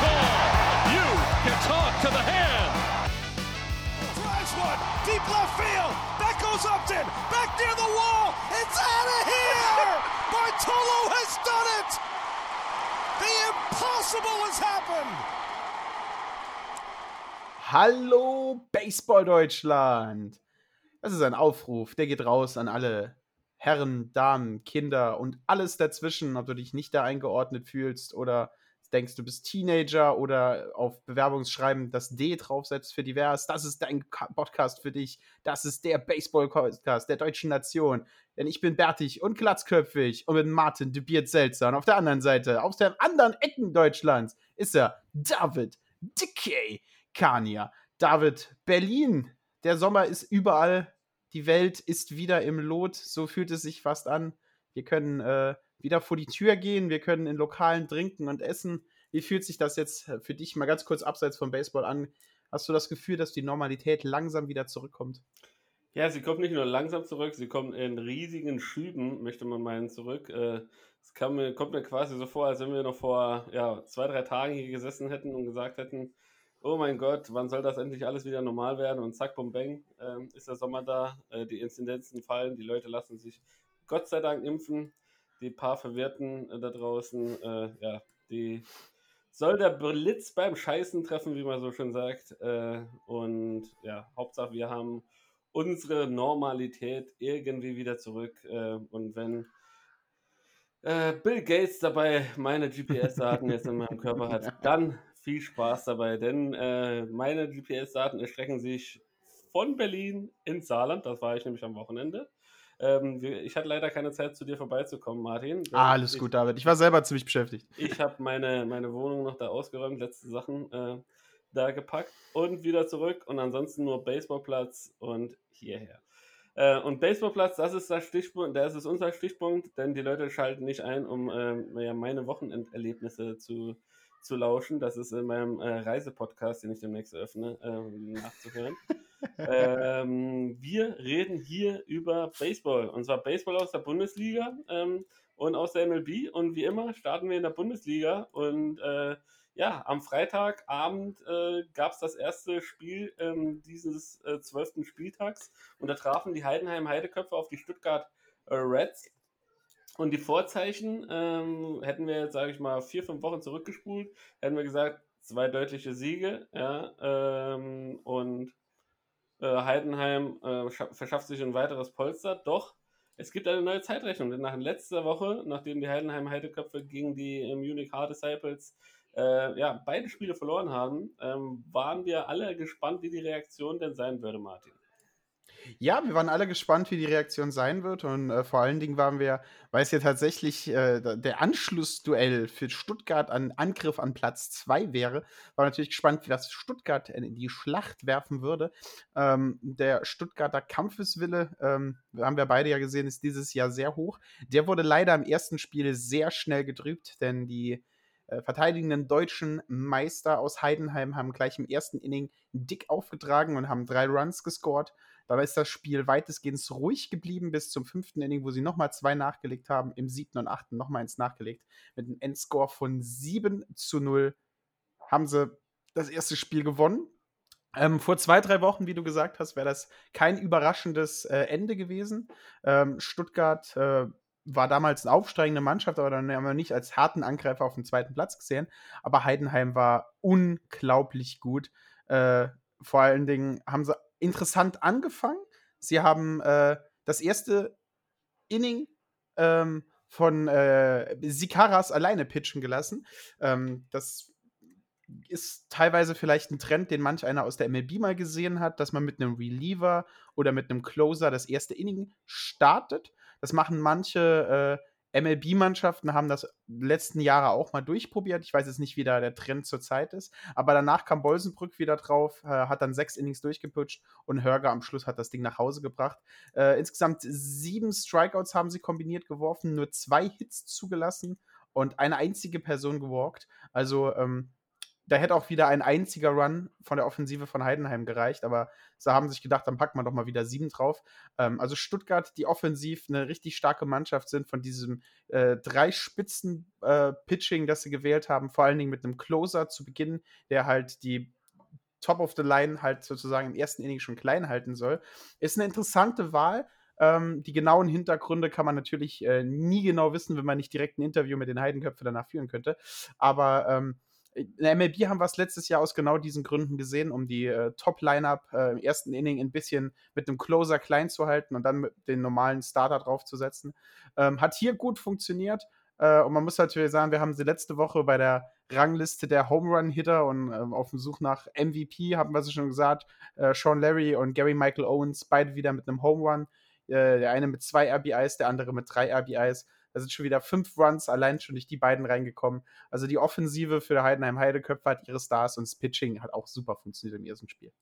Call. You can talk to the hand. Drives one, deep left field. That goes Upton, back near the wall. It's out of here. Bartolo has done it. The impossible has happened. Hallo Baseball Deutschland! Das ist ein Aufruf, der geht raus an alle Herren, Damen, Kinder und alles dazwischen, ob du dich nicht da eingeordnet fühlst oder denkst, du bist Teenager oder auf Bewerbungsschreiben das D draufsetzt für divers. Das ist dein Podcast für dich. Das ist der Baseball-Podcast der deutschen Nation. Denn ich bin bärtig und glatzköpfig und mit Martin de. Und auf der anderen Seite, aus den anderen Ecken Deutschlands, ist er David Dickey Kania. David, Berlin. Der Sommer ist überall. Die Welt ist wieder im Lot. So fühlt es sich fast an. Wir können äh, wieder vor die Tür gehen. Wir können in Lokalen trinken und essen. Wie fühlt sich das jetzt für dich mal ganz kurz abseits vom Baseball an? Hast du das Gefühl, dass die Normalität langsam wieder zurückkommt? Ja, sie kommt nicht nur langsam zurück, sie kommt in riesigen Schüben, möchte man meinen, zurück. Äh, es mir, kommt mir quasi so vor, als wenn wir noch vor ja, zwei, drei Tagen hier gesessen hätten und gesagt hätten, oh mein Gott, wann soll das endlich alles wieder normal werden? Und zack, bum, bang, äh, ist der Sommer da, äh, die Inzidenzen fallen, die Leute lassen sich Gott sei Dank impfen, die paar Verwirrten äh, da draußen, äh, ja, die soll der Blitz beim Scheißen treffen, wie man so schön sagt. Äh, und ja, Hauptsache, wir haben unsere Normalität irgendwie wieder zurück. Äh, und wenn äh, Bill Gates dabei meine GPS-Daten jetzt in meinem Körper hat, dann viel Spaß dabei, denn meine GPS-Daten erstrecken sich von Berlin ins Saarland, das war ich nämlich am Wochenende. Ähm, ich hatte leider keine Zeit, zu dir vorbeizukommen, Martin. Ah, alles ich, gut, David. Ich war selber ziemlich beschäftigt. Ich habe meine, meine Wohnung noch da ausgeräumt, letzte Sachen äh, da gepackt und wieder zurück und ansonsten nur Baseballplatz und hierher. Äh, und Baseballplatz, das ist das Stichpunkt, das ist unser Stichpunkt, denn die Leute schalten nicht ein, um äh, ja, meine Wochenenderlebnisse zu, zu lauschen. Das ist in meinem äh, Reisepodcast, den ich demnächst eröffne, ähm, nachzuhören. ähm, wir reden hier über Baseball. Und zwar Baseball aus der Bundesliga ähm, und aus der MLB. Und wie immer starten wir in der Bundesliga. Und äh, ja, am Freitagabend äh, gab es das erste Spiel ähm, dieses äh, zwölften Spieltags. Und da trafen die Heidenheim Heideköpfe auf die Stuttgart äh, Reds. Und die Vorzeichen ähm, hätten wir jetzt, sage ich mal, vier, fünf Wochen zurückgespult, hätten wir gesagt, zwei deutliche Siege, ja, ähm, und äh, Heidenheim äh, verschafft sich ein weiteres Polster. Doch es gibt eine neue Zeitrechnung, denn nach letzter Woche, nachdem die Heidenheim Heideköpfe gegen die äh, Munich Hard Disciples äh, ja, beide Spiele verloren haben, ähm, waren wir alle gespannt, wie die Reaktion denn sein würde, Martin. Ja, wir waren alle gespannt, wie die Reaktion sein wird. Und äh, vor allen Dingen waren wir, weil es ja tatsächlich äh, der Anschlussduell für Stuttgart an Angriff an Platz 2 wäre, war natürlich gespannt, wie das Stuttgart in die Schlacht werfen würde. Ähm, der Stuttgarter Kampfeswille, ähm, haben wir beide ja gesehen, ist dieses Jahr sehr hoch. Der wurde leider im ersten Spiel sehr schnell getrübt, denn die äh, verteidigenden deutschen Meister aus Heidenheim haben gleich im ersten Inning dick aufgetragen und haben drei Runs gescored. Dabei ist das Spiel weitestgehend ruhig geblieben bis zum fünften Inning, wo sie nochmal zwei nachgelegt haben. Im siebten und achten nochmal eins nachgelegt. Mit einem Endscore von 7 zu 0 haben sie das erste Spiel gewonnen. Ähm, vor zwei, drei Wochen, wie du gesagt hast, wäre das kein überraschendes äh, Ende gewesen. Ähm, Stuttgart äh, war damals eine aufsteigende Mannschaft, aber dann haben wir nicht als harten Angreifer auf den zweiten Platz gesehen. Aber Heidenheim war unglaublich gut. Äh, vor allen Dingen haben sie interessant angefangen. Sie haben äh, das erste Inning ähm, von äh, Sikaras alleine pitchen gelassen. Ähm, das ist teilweise vielleicht ein Trend, den manch einer aus der MLB mal gesehen hat, dass man mit einem Reliever oder mit einem Closer das erste Inning startet. Das machen manche äh, MLB-Mannschaften haben das letzten Jahre auch mal durchprobiert. Ich weiß jetzt nicht, wie da der Trend zurzeit ist. Aber danach kam Bolsenbrück wieder drauf, äh, hat dann sechs Innings durchgeputscht und Hörger am Schluss hat das Ding nach Hause gebracht. Äh, insgesamt sieben Strikeouts haben sie kombiniert geworfen, nur zwei Hits zugelassen und eine einzige Person gewalkt. Also ähm, da hätte auch wieder ein einziger Run von der Offensive von Heidenheim gereicht, aber sie haben sich gedacht, dann packen wir doch mal wieder sieben drauf. Ähm, also Stuttgart, die offensiv eine richtig starke Mannschaft sind von diesem äh, drei Spitzen äh, das sie gewählt haben, vor allen Dingen mit einem Closer zu Beginn, der halt die Top of the Line halt sozusagen im ersten Inning schon klein halten soll, ist eine interessante Wahl. Ähm, die genauen Hintergründe kann man natürlich äh, nie genau wissen, wenn man nicht direkt ein Interview mit den Heidenköpfen danach führen könnte. Aber ähm, in der MLB haben wir es letztes Jahr aus genau diesen Gründen gesehen, um die äh, Top-Lineup äh, im ersten Inning ein bisschen mit einem Closer klein zu halten und dann den normalen Starter draufzusetzen. Ähm, hat hier gut funktioniert. Äh, und man muss natürlich sagen, wir haben sie letzte Woche bei der Rangliste der Home Run Hitter und ähm, auf dem Such nach MVP haben wir sie schon gesagt. Äh, Sean Larry und Gary Michael Owens beide wieder mit einem Home Run. Äh, der eine mit zwei RBIs, der andere mit drei RBIs. Da sind schon wieder fünf Runs allein schon durch die beiden reingekommen. Also die Offensive für Heidenheim Heideköpfe hat ihre Stars und das Pitching hat auch super funktioniert im ersten Spiel.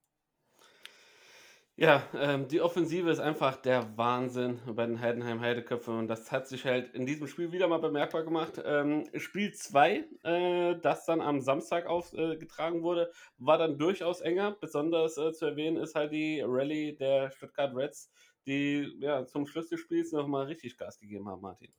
Ja, ähm, die Offensive ist einfach der Wahnsinn bei den Heidenheim Heideköpfen und das hat sich halt in diesem Spiel wieder mal bemerkbar gemacht. Ähm, Spiel 2, äh, das dann am Samstag aufgetragen äh, wurde, war dann durchaus enger. Besonders äh, zu erwähnen ist halt die Rallye der Stuttgart Reds, die ja zum Schluss des Spiels nochmal richtig Gas gegeben haben, Martin.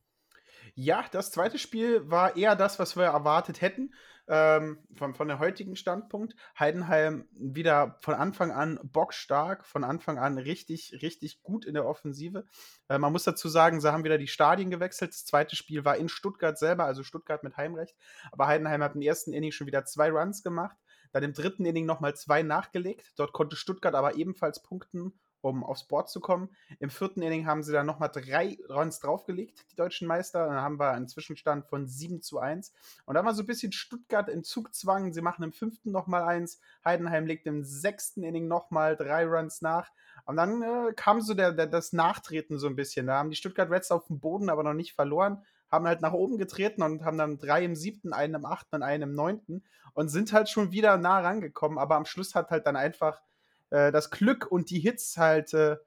Ja, das zweite Spiel war eher das, was wir erwartet hätten, ähm, von, von der heutigen Standpunkt. Heidenheim wieder von Anfang an bockstark, von Anfang an richtig, richtig gut in der Offensive. Äh, man muss dazu sagen, sie haben wieder die Stadien gewechselt. Das zweite Spiel war in Stuttgart selber, also Stuttgart mit Heimrecht. Aber Heidenheim hat im ersten Inning schon wieder zwei Runs gemacht. Dann im dritten Inning nochmal zwei nachgelegt. Dort konnte Stuttgart aber ebenfalls punkten um aufs Board zu kommen. Im vierten Inning haben sie dann nochmal drei Runs draufgelegt, die deutschen Meister. Dann haben wir einen Zwischenstand von 7 zu 1. Und dann war so ein bisschen Stuttgart in Zugzwang. Sie machen im fünften nochmal eins. Heidenheim legt im sechsten Inning nochmal drei Runs nach. Und dann äh, kam so der, der, das Nachtreten so ein bisschen. Da haben die Stuttgart Reds auf dem Boden aber noch nicht verloren. Haben halt nach oben getreten und haben dann drei im siebten, einen im achten und einen im neunten und sind halt schon wieder nah rangekommen. Aber am Schluss hat halt dann einfach äh, das Glück und die Hits halt äh,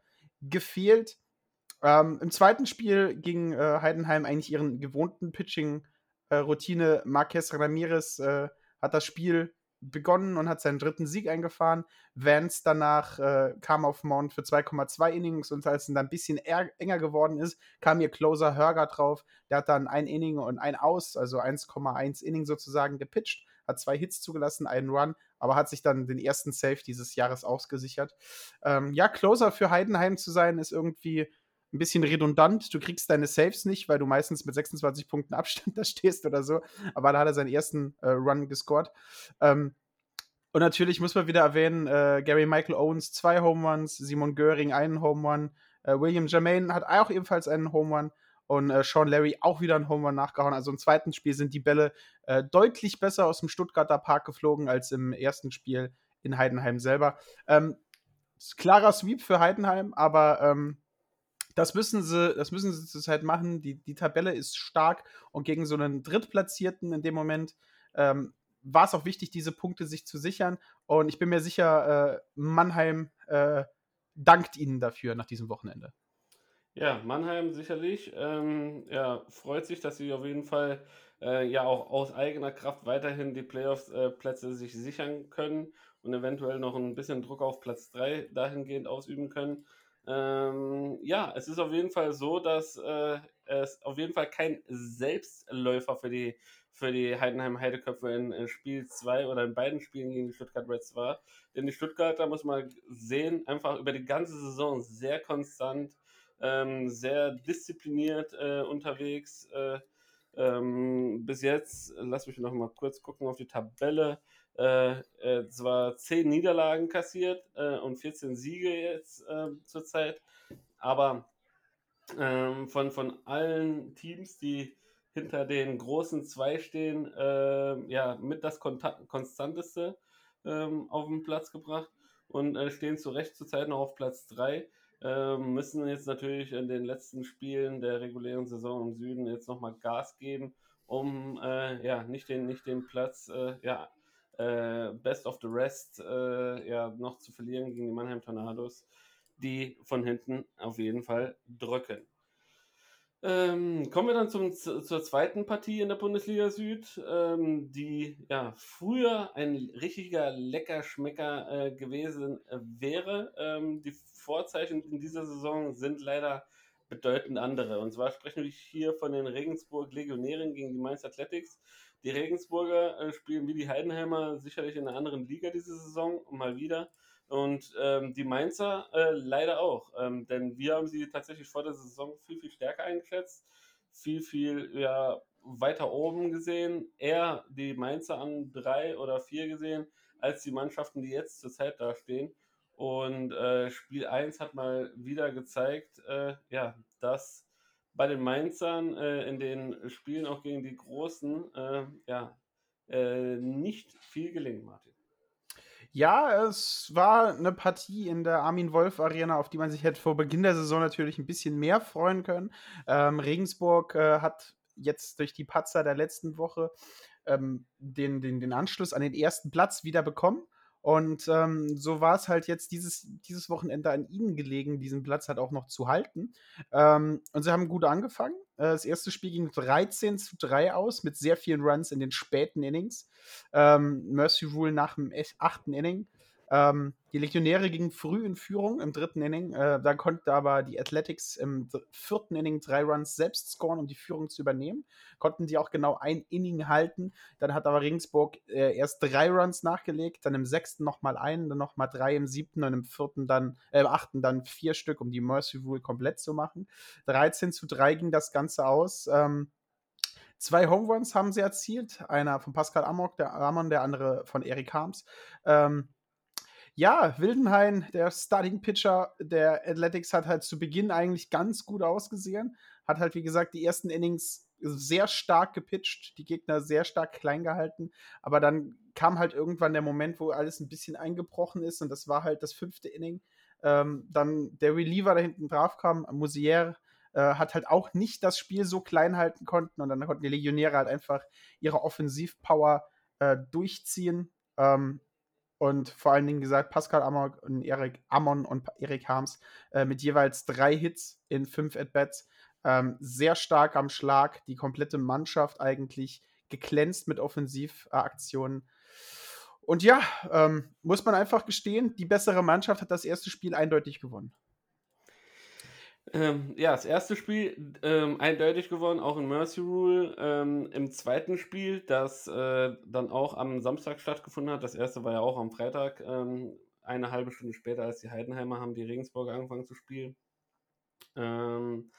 gefehlt. Ähm, Im zweiten Spiel ging äh, Heidenheim eigentlich ihren gewohnten Pitching-Routine. Äh, Marquez Ramirez hat das Spiel begonnen und hat seinen dritten Sieg eingefahren. Vance danach äh, kam auf Mount für 2,2 Innings und als es dann ein bisschen enger geworden ist, kam ihr Closer Hörger drauf. Der hat dann ein Inning und ein Aus, also 1,1 Inning sozusagen gepitcht, hat zwei Hits zugelassen, einen Run, aber hat sich dann den ersten Save dieses Jahres ausgesichert. Ähm, ja, Closer für Heidenheim zu sein, ist irgendwie ein bisschen redundant. Du kriegst deine Saves nicht, weil du meistens mit 26 Punkten Abstand da stehst oder so. Aber da hat er seinen ersten äh, Run gescored. Ähm, und natürlich muss man wieder erwähnen, äh, Gary Michael Owens zwei Home Runs, Simon Göring einen Home Run, äh, William Jermaine hat auch ebenfalls einen Home Run und äh, Sean Larry auch wieder einen Home Run nachgehauen. Also im zweiten Spiel sind die Bälle äh, deutlich besser aus dem Stuttgarter Park geflogen als im ersten Spiel in Heidenheim selber. Ähm, klarer Sweep für Heidenheim, aber ähm, das müssen sie, das müssen sie zurzeit machen. Die, die Tabelle ist stark und gegen so einen Drittplatzierten in dem Moment ähm, war es auch wichtig, diese Punkte sich zu sichern. Und ich bin mir sicher, äh, Mannheim äh, dankt ihnen dafür nach diesem Wochenende. Ja, Mannheim sicherlich. Ähm, ja, freut sich, dass sie auf jeden Fall äh, ja auch aus eigener Kraft weiterhin die Playoffs-Plätze äh, sich sichern können und eventuell noch ein bisschen Druck auf Platz 3 dahingehend ausüben können. Ähm, ja, es ist auf jeden Fall so, dass äh, es auf jeden Fall kein Selbstläufer für die, für die Heidenheim Heideköpfe in, in Spiel 2 oder in beiden Spielen gegen die Stuttgart Reds war. Denn die Stuttgarter, muss man sehen, einfach über die ganze Saison sehr konstant ähm, sehr diszipliniert äh, unterwegs. Äh, ähm, bis jetzt, lass mich noch mal kurz gucken auf die Tabelle. Äh, äh zwar 10 Niederlagen kassiert äh, und 14 Siege jetzt äh, zurzeit, aber ähm, von, von allen Teams, die hinter den großen zwei stehen, äh, ja, mit das Konta konstanteste ähm, auf den Platz gebracht und äh, stehen zu Recht zurzeit noch auf Platz 3. Äh, müssen jetzt natürlich in den letzten Spielen der regulären Saison im Süden jetzt nochmal Gas geben, um ja, nicht, den, nicht den Platz ja, äh, Best of the Rest äh, ja, noch zu verlieren gegen die Mannheim Tornados, die von hinten auf jeden Fall drücken. Ähm, kommen wir dann zum, zur zweiten Partie in der Bundesliga Süd, ähm, die ja früher ein richtiger Leckerschmecker äh, gewesen wäre. Ähm, die Vorzeichen in dieser Saison sind leider bedeutend andere. Und zwar sprechen wir hier von den Regensburg Legionären gegen die Mainz Athletics. Die Regensburger äh, spielen wie die Heidenheimer sicherlich in einer anderen Liga diese Saison, mal wieder. Und ähm, die Mainzer äh, leider auch, ähm, denn wir haben sie tatsächlich vor der Saison viel, viel stärker eingeschätzt, viel, viel ja, weiter oben gesehen, eher die Mainzer an drei oder vier gesehen, als die Mannschaften, die jetzt zurzeit da stehen. Und äh, Spiel 1 hat mal wieder gezeigt, äh, ja, dass bei den Mainzern äh, in den Spielen auch gegen die Großen äh, ja, äh, nicht viel gelingt, Martin. Ja, es war eine Partie in der Armin Wolf Arena, auf die man sich hätte vor Beginn der Saison natürlich ein bisschen mehr freuen können. Ähm, Regensburg äh, hat jetzt durch die Patzer der letzten Woche ähm, den, den, den Anschluss an den ersten Platz wieder bekommen. Und ähm, so war es halt jetzt dieses, dieses Wochenende an ihnen gelegen, diesen Platz halt auch noch zu halten. Ähm, und sie haben gut angefangen. Äh, das erste Spiel ging 13 zu 3 aus, mit sehr vielen Runs in den späten Innings. Ähm, Mercy Rule nach dem achten Inning. Ähm, die Legionäre gingen früh in Führung im dritten Inning. Äh, da konnte aber die Athletics im vierten Inning drei Runs selbst scoren, um die Führung zu übernehmen. Konnten die auch genau ein Inning halten. Dann hat aber Regensburg äh, erst drei Runs nachgelegt, dann im sechsten nochmal einen, dann nochmal drei im siebten und im vierten dann, äh, im achten dann vier Stück, um die Mercy Rule komplett zu machen. 13 zu 3 ging das Ganze aus. Ähm, Zwei Home Runs haben sie erzielt. Einer von Pascal Amok, der Amon, der andere von Erik Harms. Ähm, ja, Wildenhain, der Starting Pitcher der Athletics, hat halt zu Beginn eigentlich ganz gut ausgesehen. Hat halt, wie gesagt, die ersten Innings sehr stark gepitcht, die Gegner sehr stark klein gehalten. Aber dann kam halt irgendwann der Moment, wo alles ein bisschen eingebrochen ist und das war halt das fünfte Inning. Ähm, dann der Reliever da hinten drauf kam, Musier, äh, hat halt auch nicht das Spiel so klein halten konnten und dann konnten die Legionäre halt einfach ihre Offensivpower äh, durchziehen. Ähm, und vor allen Dingen gesagt, Pascal Amon und Erik Amon und Erik Harms äh, mit jeweils drei Hits in fünf At-Bats. Ähm, sehr stark am Schlag, die komplette Mannschaft eigentlich geglänzt mit Offensivaktionen. Und ja, ähm, muss man einfach gestehen, die bessere Mannschaft hat das erste Spiel eindeutig gewonnen. Ähm, ja, das erste Spiel ähm, eindeutig gewonnen, auch in Mercy Rule. Ähm, Im zweiten Spiel, das äh, dann auch am Samstag stattgefunden hat, das erste war ja auch am Freitag, ähm, eine halbe Stunde später als die Heidenheimer haben die Regensburger angefangen zu spielen. Ähm,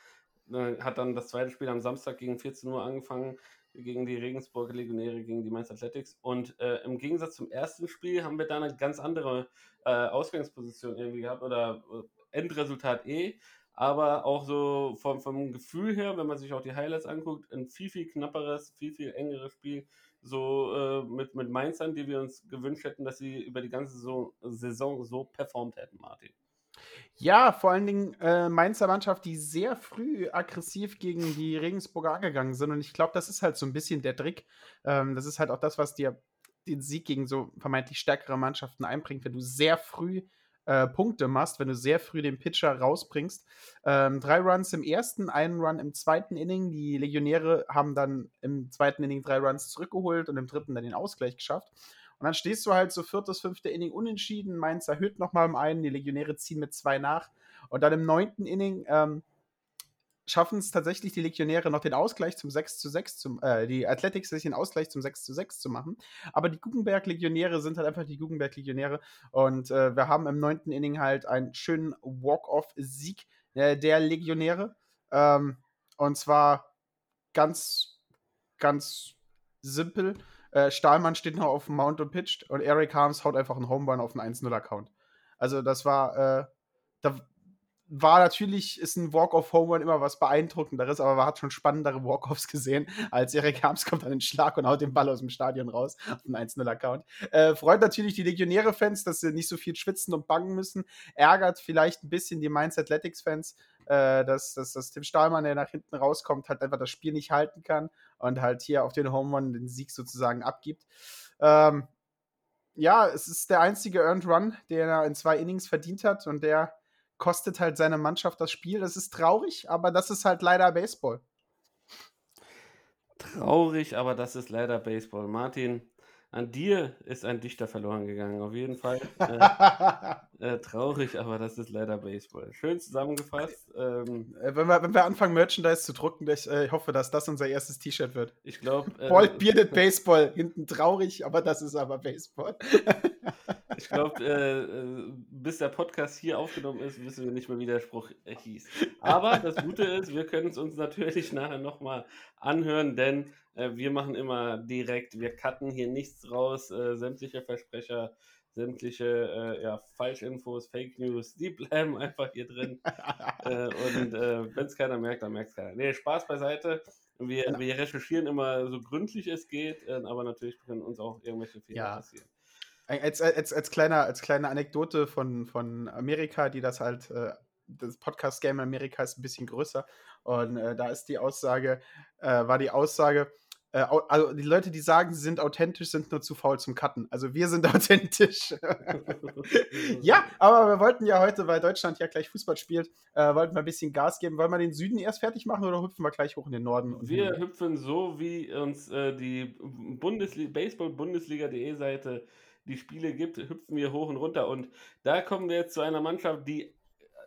äh, hat dann das zweite Spiel am Samstag gegen 14 Uhr angefangen, gegen die Regensburger Legionäre, gegen die Mainz Athletics. Und äh, im Gegensatz zum ersten Spiel haben wir da eine ganz andere äh, Ausgangsposition irgendwie gehabt oder äh, Endresultat E aber auch so vom, vom Gefühl her, wenn man sich auch die Highlights anguckt, ein viel, viel knapperes, viel, viel engeres Spiel, so äh, mit, mit Mainzern, die wir uns gewünscht hätten, dass sie über die ganze Saison, Saison so performt hätten, Martin. Ja, vor allen Dingen äh, Mainzer Mannschaft, die sehr früh aggressiv gegen die Regensburger angegangen sind. Und ich glaube, das ist halt so ein bisschen der Trick. Ähm, das ist halt auch das, was dir den Sieg gegen so vermeintlich stärkere Mannschaften einbringt, wenn du sehr früh äh, Punkte machst, wenn du sehr früh den Pitcher rausbringst. Ähm, drei Runs im ersten, einen Run im zweiten Inning. Die Legionäre haben dann im zweiten Inning drei Runs zurückgeholt und im dritten dann den Ausgleich geschafft. Und dann stehst du halt so viertes, fünfte Inning unentschieden. Mainz erhöht nochmal um einen, die Legionäre ziehen mit zwei nach. Und dann im neunten Inning ähm, schaffen es tatsächlich die Legionäre noch den Ausgleich zum 6 zu 6, zum, äh, die Athletics sich den Ausgleich zum 6 zu 6 zu machen. Aber die Guggenberg-Legionäre sind halt einfach die Guggenberg-Legionäre. Und äh, wir haben im neunten Inning halt einen schönen Walk-Off-Sieg äh, der Legionäre. Ähm, und zwar ganz, ganz simpel. Äh, Stahlmann steht noch auf dem Mount und pitcht und Eric Harms haut einfach einen Home Run auf einen 1-0-Account. Also das war, äh, da, war natürlich, ist ein Walk-off-Home Run immer was beeindruckenderes, aber man hat schon spannendere Walk-offs gesehen, als Erik Harms kommt an den Schlag und haut den Ball aus dem Stadion raus auf einen 1-0-Account. Äh, freut natürlich die Legionäre-Fans, dass sie nicht so viel schwitzen und bangen müssen. Ärgert vielleicht ein bisschen die Mainz Athletics-Fans, äh, dass, dass, dass Tim Stahlmann, der nach hinten rauskommt, halt einfach das Spiel nicht halten kann und halt hier auf den Home Run den Sieg sozusagen abgibt. Ähm, ja, es ist der einzige Earned Run, den er in zwei Innings verdient hat und der kostet halt seine Mannschaft das Spiel. Das ist traurig, aber das ist halt leider Baseball. Traurig, aber das ist leider Baseball. Martin, an dir ist ein Dichter verloren gegangen, auf jeden Fall. Äh, äh, traurig, aber das ist leider Baseball. Schön zusammengefasst. Ähm, äh, wenn, wir, wenn wir anfangen, Merchandise zu drucken, ich, äh, ich hoffe, dass das unser erstes T-Shirt wird. Ich glaube. Äh, Bald Bearded Baseball. Hinten traurig, aber das ist aber Baseball. ich glaube, äh, bis der Podcast hier aufgenommen ist, wissen wir nicht mehr, wie der Spruch hieß. Aber das Gute ist, wir können es uns natürlich nachher nochmal anhören, denn äh, wir machen immer direkt, wir cutten hier nichts raus, äh, sämtliche Versprecher, sämtliche äh, ja, Falschinfos, Fake News, die bleiben einfach hier drin. äh, und äh, wenn es keiner merkt, dann merkt es keiner. Nee, Spaß beiseite. Wir, wir recherchieren immer so gründlich es geht, äh, aber natürlich können uns auch irgendwelche Fehler ja. passieren. Als, als, als, kleiner, als kleine Anekdote von, von Amerika, die das halt, äh, das Podcast-Game Amerika ist ein bisschen größer. Und äh, da ist die Aussage, äh, war die Aussage, äh, also die Leute, die sagen, sie sind authentisch, sind nur zu faul zum Cutten. Also wir sind authentisch. ja, aber wir wollten ja heute, weil Deutschland ja gleich Fußball spielt, äh, wollten wir ein bisschen Gas geben. Wollen wir den Süden erst fertig machen oder hüpfen wir gleich hoch in den Norden? wir hin? hüpfen so, wie uns äh, die Bundesli Baseball-Bundesliga.de Seite die Spiele gibt, hüpfen wir hoch und runter. Und da kommen wir jetzt zu einer Mannschaft, die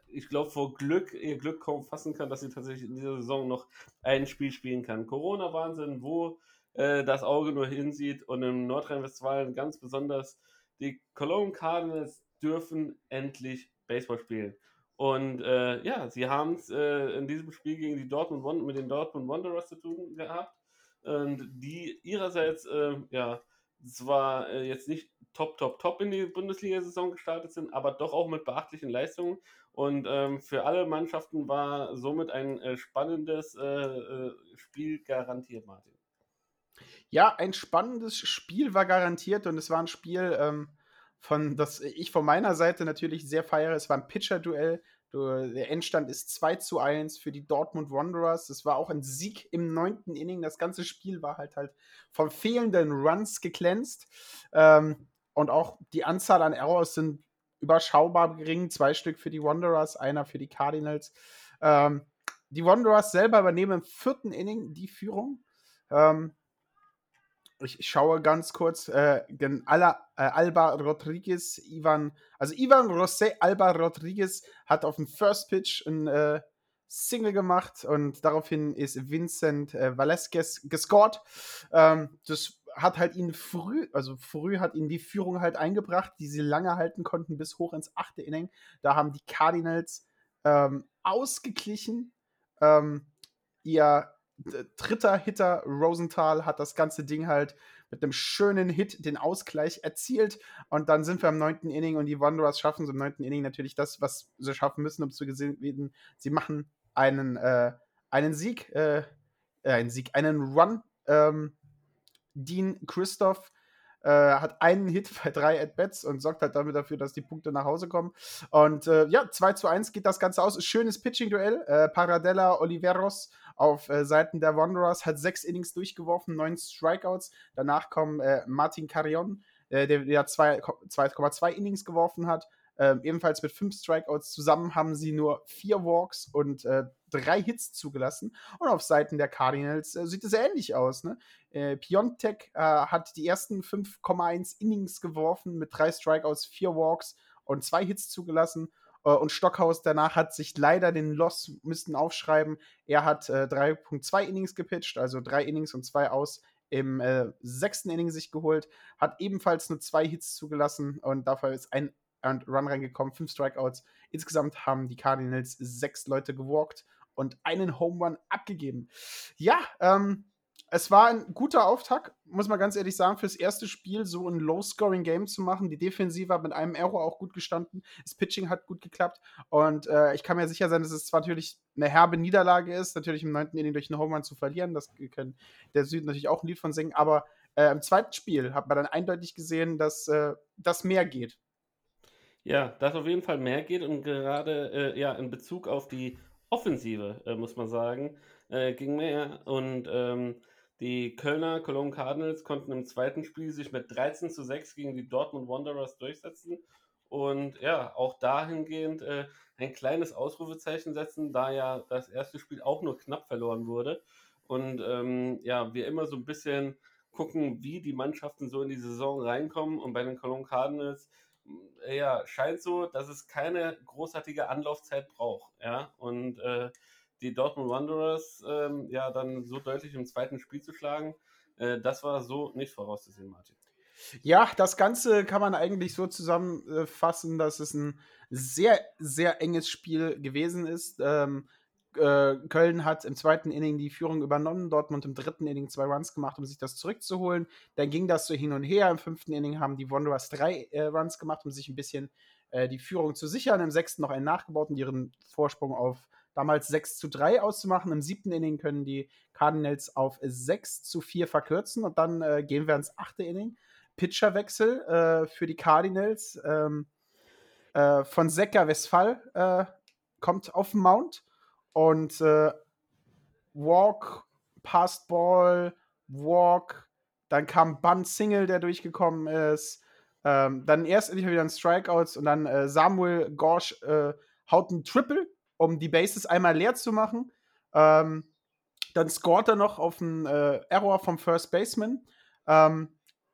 ich glaube, vor Glück, ihr Glück kaum fassen kann, dass sie tatsächlich in dieser Saison noch ein Spiel spielen kann. Corona-Wahnsinn, wo äh, das Auge nur hinsieht und in Nordrhein-Westfalen ganz besonders die Cologne Cardinals dürfen endlich Baseball spielen. Und äh, ja, sie haben es äh, in diesem Spiel gegen die Dortmund mit den Dortmund Wanderers zu tun gehabt. Und die ihrerseits, äh, ja, zwar äh, jetzt nicht top, top, top in die Bundesliga-Saison gestartet sind, aber doch auch mit beachtlichen Leistungen. Und ähm, für alle Mannschaften war somit ein äh, spannendes äh, äh, Spiel garantiert, Martin. Ja, ein spannendes Spiel war garantiert und es war ein Spiel, ähm, von das ich von meiner Seite natürlich sehr feiere. Es war ein Pitcher-Duell. Der Endstand ist 2 zu 1 für die Dortmund Wanderers. Es war auch ein Sieg im neunten Inning. Das ganze Spiel war halt halt von fehlenden Runs geglänzt. Ähm, und auch die Anzahl an Errors sind überschaubar gering. Zwei Stück für die Wanderers, einer für die Cardinals. Ähm, die Wanderers selber übernehmen im vierten Inning die Führung. Ähm, ich schaue ganz kurz, äh, Ala, äh, Alba Rodriguez, Ivan, also Ivan José Alba Rodriguez hat auf dem First Pitch ein äh, Single gemacht und daraufhin ist Vincent äh, Valesquez gescored. Ähm, das hat halt ihn früh, also früh hat ihn die Führung halt eingebracht, die sie lange halten konnten bis hoch ins achte Inning. Da haben die Cardinals ähm, ausgeglichen. Ähm, ihr dritter Hitter Rosenthal hat das ganze Ding halt mit einem schönen Hit den Ausgleich erzielt. Und dann sind wir im neunten Inning und die Wanderers schaffen so im neunten Inning natürlich das, was sie schaffen müssen, um zu gewinnen. Sie machen einen, äh, einen Sieg, äh, äh, einen Sieg, einen Run. Ähm, Dean Christoph äh, hat einen Hit bei drei At-Bats und sorgt halt damit dafür, dass die Punkte nach Hause kommen. Und äh, ja, 2 zu 1 geht das Ganze aus. Schönes Pitching-Duell. Äh, Paradella Oliveros auf äh, Seiten der Wanderers hat sechs Innings durchgeworfen, neun Strikeouts. Danach kommt äh, Martin Carrion, äh, der, der 2,2 Innings geworfen hat. Ähm, ebenfalls mit fünf Strikeouts. Zusammen haben sie nur vier Walks und äh, drei Hits zugelassen. Und auf Seiten der Cardinals äh, sieht es ähnlich aus. Ne? Äh, Piontek äh, hat die ersten 5,1 Innings geworfen mit drei Strikeouts, vier Walks und zwei Hits zugelassen. Äh, und Stockhaus danach hat sich leider den Loss müssten aufschreiben. Er hat äh, 3,2 Innings gepitcht, also drei Innings und zwei aus im äh, sechsten Inning sich geholt, hat ebenfalls nur zwei Hits zugelassen und dafür ist ein Run reingekommen, fünf Strikeouts. Insgesamt haben die Cardinals sechs Leute gewalkt und einen Home Run abgegeben. Ja, ähm, es war ein guter Auftakt, muss man ganz ehrlich sagen, fürs erste Spiel so ein Low-Scoring-Game zu machen. Die Defensive hat mit einem Error auch gut gestanden. Das Pitching hat gut geklappt. Und äh, ich kann mir sicher sein, dass es zwar natürlich eine herbe Niederlage ist, natürlich im neunten Inning durch einen Home Run zu verlieren. Das kann der Süden natürlich auch ein Lied von singen. Aber äh, im zweiten Spiel hat man dann eindeutig gesehen, dass äh, das mehr geht. Ja, dass auf jeden Fall mehr geht und gerade äh, ja, in Bezug auf die Offensive, äh, muss man sagen, äh, ging mehr. Und ähm, die Kölner Cologne Cardinals konnten im zweiten Spiel sich mit 13 zu 6 gegen die Dortmund Wanderers durchsetzen. Und ja, auch dahingehend äh, ein kleines Ausrufezeichen setzen, da ja das erste Spiel auch nur knapp verloren wurde. Und ähm, ja, wir immer so ein bisschen gucken, wie die Mannschaften so in die Saison reinkommen. Und bei den Cologne Cardinals ja, scheint so, dass es keine großartige Anlaufzeit braucht. Ja, und äh, die Dortmund Wanderers ähm, ja dann so deutlich im zweiten Spiel zu schlagen, äh, das war so nicht vorauszusehen, Martin. Ja, das Ganze kann man eigentlich so zusammenfassen, dass es ein sehr, sehr enges Spiel gewesen ist. Ähm, äh, Köln hat im zweiten Inning die Führung übernommen, Dortmund im dritten Inning zwei Runs gemacht, um sich das zurückzuholen. Dann ging das so hin und her. Im fünften Inning haben die Wanderers drei äh, Runs gemacht, um sich ein bisschen äh, die Führung zu sichern. Im sechsten noch einen nachgebaut und ihren Vorsprung auf damals 6 zu 3 auszumachen. Im siebten Inning können die Cardinals auf 6 zu 4 verkürzen und dann äh, gehen wir ins achte Inning. Pitcherwechsel äh, für die Cardinals. Ähm, äh, von Secker Westphal kommt auf den Mount und äh, Walk, Passed Ball, Walk, dann kam Bunt Single, der durchgekommen ist. Ähm, dann erst endlich wieder ein Strikeouts und dann äh, Samuel Gorsch äh, haut ein Triple, um die Bases einmal leer zu machen. Ähm, dann scoret er noch auf einen äh, Error vom First Baseman. Ähm,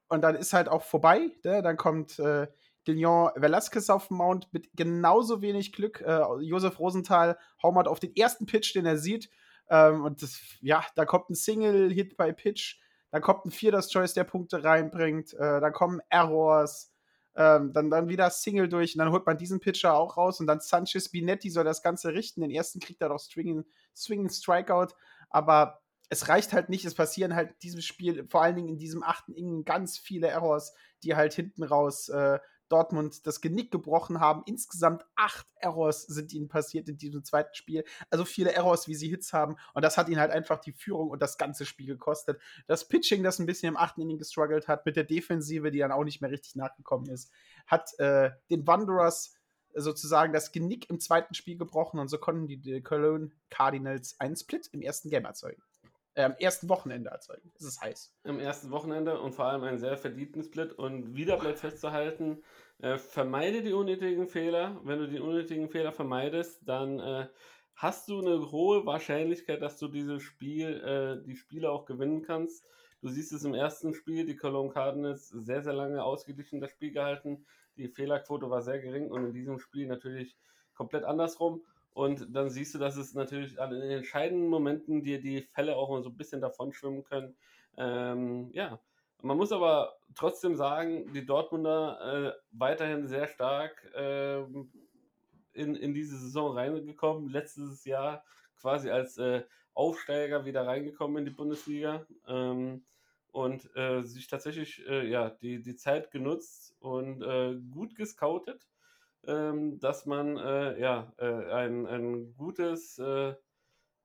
und dann ist halt auch vorbei. Ne? Dann kommt äh, Guillaume Velasquez auf dem Mount mit genauso wenig Glück. Äh, Josef Rosenthal haumert auf den ersten Pitch, den er sieht. Ähm, und das, ja, da kommt ein Single-Hit bei Pitch. Da kommt ein Vierters Choice, der Punkte reinbringt. Äh, da kommen Errors. Ähm, dann, dann wieder Single durch und dann holt man diesen Pitcher auch raus und dann Sanchez Binetti soll das Ganze richten. Den ersten kriegt er doch Swinging, Swinging Strikeout, aber es reicht halt nicht. Es passieren halt in diesem Spiel, vor allen Dingen in diesem achten Inning, ganz viele Errors, die halt hinten raus äh, Dortmund das Genick gebrochen haben. Insgesamt acht Errors sind ihnen passiert in diesem zweiten Spiel. Also viele Errors, wie sie Hits haben. Und das hat ihnen halt einfach die Führung und das ganze Spiel gekostet. Das Pitching, das ein bisschen im achten Inning gestruggelt hat, mit der Defensive, die dann auch nicht mehr richtig nachgekommen ist, hat äh, den Wanderers sozusagen das Genick im zweiten Spiel gebrochen und so konnten die, die Cologne Cardinals einen Split im ersten Game erzeugen äh, am ersten Wochenende erzeugen. Es ist heiß. Am ersten Wochenende und vor allem einen sehr verdienten Split. Und wieder bleibt festzuhalten, äh, vermeide die unnötigen Fehler. Wenn du die unnötigen Fehler vermeidest, dann äh, hast du eine hohe Wahrscheinlichkeit, dass du dieses Spiel, äh, die Spiele auch gewinnen kannst. Du siehst es im ersten Spiel, die Cologne Cardinals sehr, sehr lange ausgeglichen das Spiel gehalten. Die Fehlerquote war sehr gering und in diesem Spiel natürlich komplett andersrum. Und dann siehst du, dass es natürlich in den entscheidenden Momenten dir die Fälle auch mal so ein bisschen davon schwimmen können. Ähm, ja, man muss aber trotzdem sagen, die Dortmunder äh, weiterhin sehr stark äh, in, in diese Saison reingekommen. Letztes Jahr quasi als äh, Aufsteiger wieder reingekommen in die Bundesliga ähm, und äh, sich tatsächlich äh, ja, die, die Zeit genutzt und äh, gut gescoutet ähm, dass man äh, ja, äh, ein, ein gutes, äh,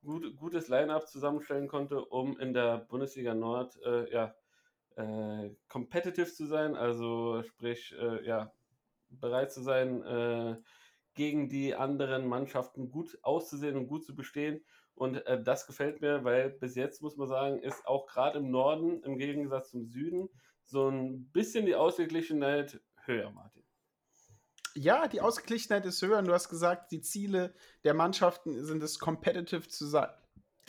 gut, gutes Line-up zusammenstellen konnte, um in der Bundesliga Nord äh, ja, äh, competitive zu sein, also sprich äh, ja, bereit zu sein, gegen die anderen Mannschaften gut auszusehen und gut zu bestehen. Und das gefällt mir, weil bis jetzt muss man sagen, ist auch gerade im Norden im Gegensatz zum Süden so ein bisschen die Ausgeglichenheit höher, Martin. Ja, die Ausgeglichenheit ist höher. Und du hast gesagt, die Ziele der Mannschaften sind es, competitive zu sein.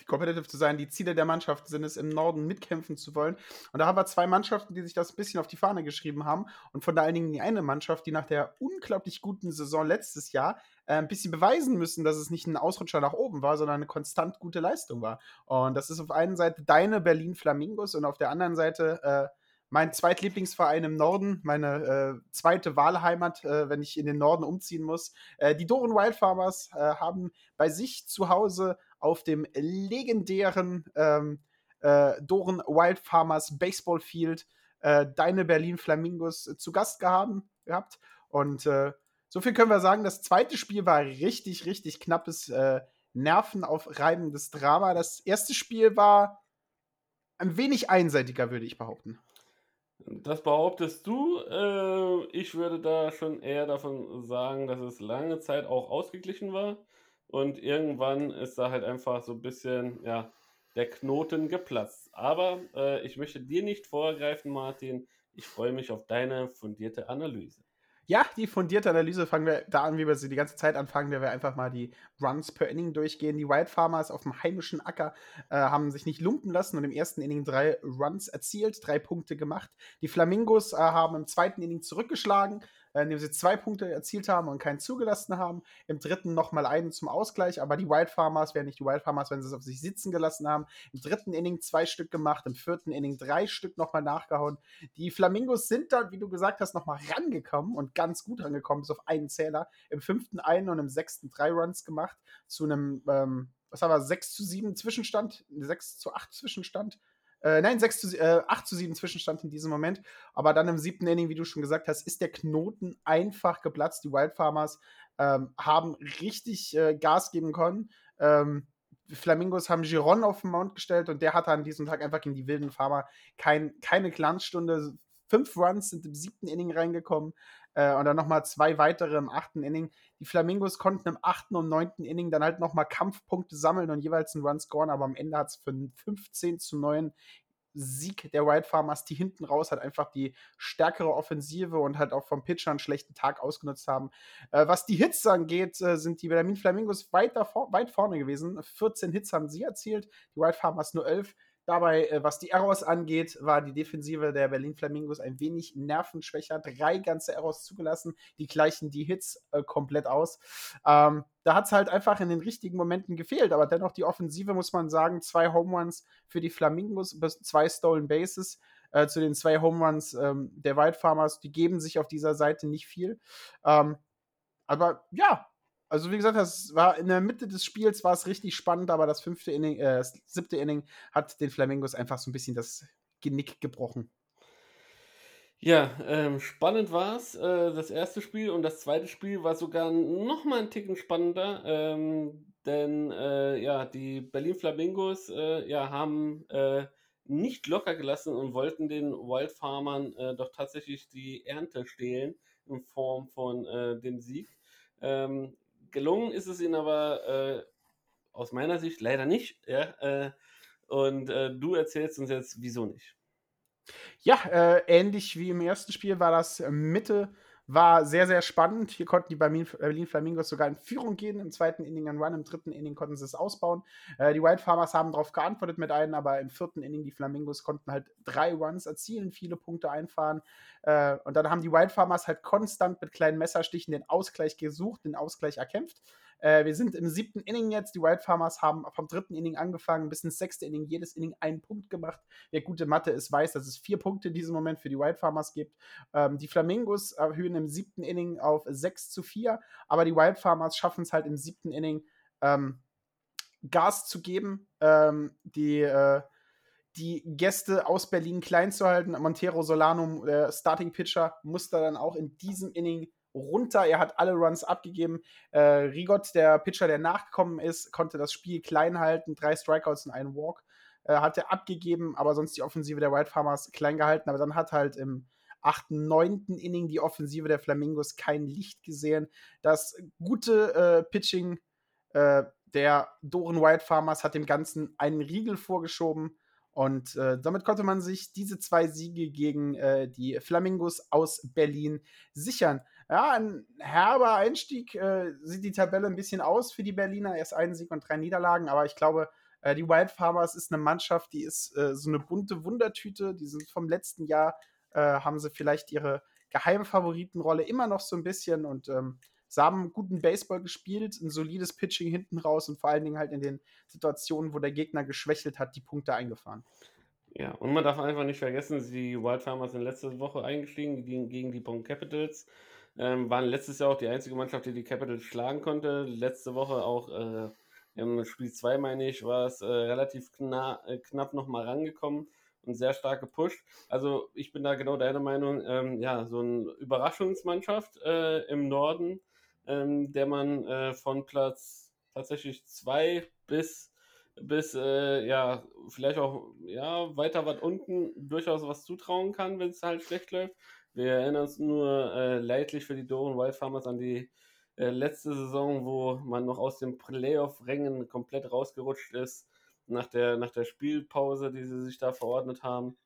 Competitive zu sein. Die Ziele der Mannschaften sind es, im Norden mitkämpfen zu wollen. Und da haben wir zwei Mannschaften, die sich das ein bisschen auf die Fahne geschrieben haben. Und von allen Dingen die eine Mannschaft, die nach der unglaublich guten Saison letztes Jahr äh, ein bisschen beweisen müssen, dass es nicht ein Ausrutscher nach oben war, sondern eine konstant gute Leistung war. Und das ist auf einer Seite deine Berlin Flamingos und auf der anderen Seite äh, mein zweitlieblingsverein im Norden, meine äh, zweite Wahlheimat, äh, wenn ich in den Norden umziehen muss. Äh, die Doren Wildfarmers äh, haben bei sich zu Hause auf dem legendären ähm, äh, Doren Wild Farmers Baseball Field äh, deine Berlin Flamingos zu Gast gehabt. gehabt. Und so viel können wir sagen. Das zweite Spiel war richtig, richtig knappes, äh, nervenaufreibendes Drama. Das erste Spiel war ein wenig einseitiger, würde ich behaupten. Das behauptest du. Äh, ich würde da schon eher davon sagen, dass es lange Zeit auch ausgeglichen war. Und irgendwann ist da halt einfach so ein bisschen, ja, der Knoten geplatzt. Aber äh, ich möchte dir nicht vorgreifen, Martin. Ich freue mich auf deine fundierte Analyse. Ja, die fundierte Analyse fangen wir da an, wie wir sie die ganze Zeit anfangen, wenn wir einfach mal die Runs per Inning durchgehen. Die Wild Farmers auf dem heimischen Acker äh, haben sich nicht lumpen lassen und im ersten Inning drei Runs erzielt, drei Punkte gemacht. Die Flamingos äh, haben im zweiten Inning zurückgeschlagen, indem sie zwei Punkte erzielt haben und keinen zugelassen haben. Im dritten nochmal einen zum Ausgleich, aber die Wild Farmers wären nicht die Wild Farmers, wenn sie es auf sich sitzen gelassen haben. Im dritten Inning zwei Stück gemacht, im vierten Inning drei Stück nochmal nachgehauen. Die Flamingos sind dann, wie du gesagt hast, nochmal rangekommen und ganz gut rangekommen, bis auf einen Zähler. Im fünften einen und im sechsten drei Runs gemacht zu einem, ähm, was haben wir, 6 zu 7 Zwischenstand, 6 zu 8 Zwischenstand. Äh, nein, 6 zu, äh, 8 zu 7 Zwischenstand in diesem Moment. Aber dann im siebten Inning, wie du schon gesagt hast, ist der Knoten einfach geplatzt. Die Wild Farmers ähm, haben richtig äh, Gas geben können. Ähm, Flamingos haben Giron auf den Mount gestellt und der hatte an diesem Tag einfach gegen die wilden Farmer kein, keine Glanzstunde. Fünf Runs sind im siebten Inning reingekommen äh, und dann nochmal zwei weitere im achten Inning. Die Flamingos konnten im achten und neunten Inning dann halt nochmal Kampfpunkte sammeln und jeweils einen Run scoren, aber am Ende hat es für einen 15 zu 9 Sieg der Wild Farmers, die hinten raus halt einfach die stärkere Offensive und halt auch vom Pitcher einen schlechten Tag ausgenutzt haben. Äh, was die Hits angeht, äh, sind die Berlin Flamingos weiter vor, weit vorne gewesen. 14 Hits haben sie erzielt, die Wild Farmers nur 11. Dabei, äh, was die Errors angeht, war die Defensive der Berlin Flamingos ein wenig nervenschwächer. Drei ganze Errors zugelassen, die gleichen die Hits äh, komplett aus. Ähm, da hat es halt einfach in den richtigen Momenten gefehlt. Aber dennoch die Offensive, muss man sagen, zwei Home Runs für die Flamingos, zwei Stolen Bases. Äh, zu den zwei Home Runs ähm, der White Farmers, die geben sich auf dieser Seite nicht viel. Ähm, aber ja, also wie gesagt, das war in der Mitte des Spiels war es richtig spannend, aber das fünfte Inning, äh, das siebte Inning hat den Flamingos einfach so ein bisschen das Genick gebrochen. Ja, ähm, spannend war es, äh, das erste Spiel und das zweite Spiel war sogar noch mal ein Ticken spannender, ähm, denn äh, ja, die Berlin Flamingos äh, ja, haben äh, nicht locker gelassen und wollten den Wildfarmern äh, doch tatsächlich die Ernte stehlen in Form von dem Sieg. Ähm, gelungen ist es ihnen aber äh, aus meiner Sicht leider nicht. Ja? Äh, und äh, du erzählst uns jetzt, wieso nicht. Ja, äh, ähnlich wie im ersten Spiel war das Mitte war sehr, sehr spannend. Hier konnten die Berlin Flamingos sogar in Führung gehen. Im zweiten Inning ein Run, im dritten Inning konnten sie es ausbauen. Äh, die Wild Farmers haben darauf geantwortet mit einem, aber im vierten Inning die Flamingos konnten halt drei Runs erzielen, viele Punkte einfahren. Äh, und dann haben die Wild Farmers halt konstant mit kleinen Messerstichen den Ausgleich gesucht, den Ausgleich erkämpft. Äh, wir sind im siebten Inning jetzt. Die Wild Farmers haben vom dritten Inning angefangen bis ins sechste Inning jedes Inning einen Punkt gemacht. Wer gute Mathe ist, weiß, dass es vier Punkte in diesem Moment für die Wild Farmers gibt. Ähm, die Flamingos erhöhen im siebten Inning auf 6 zu 4, aber die Wild Farmers schaffen es halt im siebten Inning ähm, Gas zu geben. Ähm, die äh, die Gäste aus Berlin klein zu halten. Montero Solano, der Starting Pitcher, musste dann auch in diesem Inning runter. Er hat alle Runs abgegeben. Äh, Rigot, der Pitcher, der nachgekommen ist, konnte das Spiel klein halten. Drei Strikeouts und einen Walk äh, hat er abgegeben, aber sonst die Offensive der White Farmers klein gehalten. Aber dann hat halt im achten, neunten Inning die Offensive der Flamingos kein Licht gesehen. Das gute äh, Pitching äh, der Doren White Farmers hat dem Ganzen einen Riegel vorgeschoben. Und äh, damit konnte man sich diese zwei Siege gegen äh, die Flamingos aus Berlin sichern. Ja, ein herber Einstieg äh, sieht die Tabelle ein bisschen aus für die Berliner. Erst einen Sieg und drei Niederlagen, aber ich glaube, äh, die Wild Farmers ist eine Mannschaft, die ist äh, so eine bunte Wundertüte. Die sind vom letzten Jahr, äh, haben sie vielleicht ihre Geheimfavoritenrolle immer noch so ein bisschen und ähm, sie haben guten Baseball gespielt, ein solides Pitching hinten raus und vor allen Dingen halt in den Situationen, wo der Gegner geschwächelt hat, die Punkte eingefahren. Ja, und man darf einfach nicht vergessen, die Wild Farmers sind letzte Woche eingestiegen gegen, gegen die Bonn Capitals. Ähm, waren letztes Jahr auch die einzige Mannschaft, die die Capitals schlagen konnte. Letzte Woche auch äh, Im Spiel 2, meine ich, war es äh, relativ kna äh, knapp nochmal rangekommen und sehr stark gepusht. Also ich bin da genau deiner Meinung, ähm, ja, so eine Überraschungsmannschaft äh, im Norden, ähm, der man äh, von Platz tatsächlich 2 bis bis äh, ja vielleicht auch ja weiter weit unten durchaus was zutrauen kann, wenn es halt schlecht läuft. Wir erinnern uns nur äh, leidlich für die Doren Wild Farmers an die äh, letzte Saison, wo man noch aus den Playoff-Rängen komplett rausgerutscht ist nach der, nach der Spielpause, die sie sich da verordnet haben.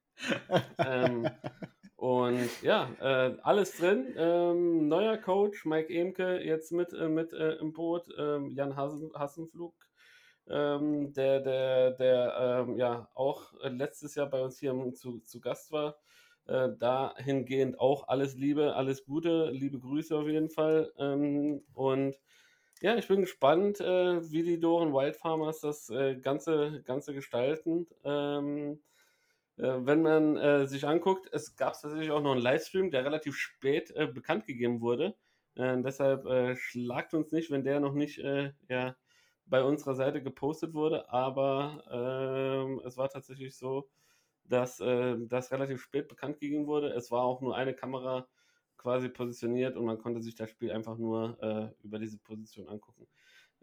ähm, und ja, äh, alles drin. Ähm, neuer Coach, Mike Emke, jetzt mit, äh, mit äh, im Boot. Ähm, Jan Hassen, Hassenflug, ähm, der, der, der ähm, ja auch letztes Jahr bei uns hier zu, zu Gast war. Äh, dahingehend auch alles Liebe, alles Gute, liebe Grüße auf jeden Fall. Ähm, und ja, ich bin gespannt, äh, wie die Doren Wild Farmers das äh, Ganze, Ganze gestalten. Ähm, äh, wenn man äh, sich anguckt, es gab tatsächlich auch noch einen Livestream, der relativ spät äh, bekannt gegeben wurde. deshalb schlagt uns nicht, wenn der noch nicht ja, bei unserer Seite gepostet wurde, aber ähm, es war tatsächlich so, dass das relativ spät bekannt gegeben wurde. Es war auch nur eine Kamera quasi positioniert und man konnte sich das Spiel einfach nur äh, über diese Position angucken.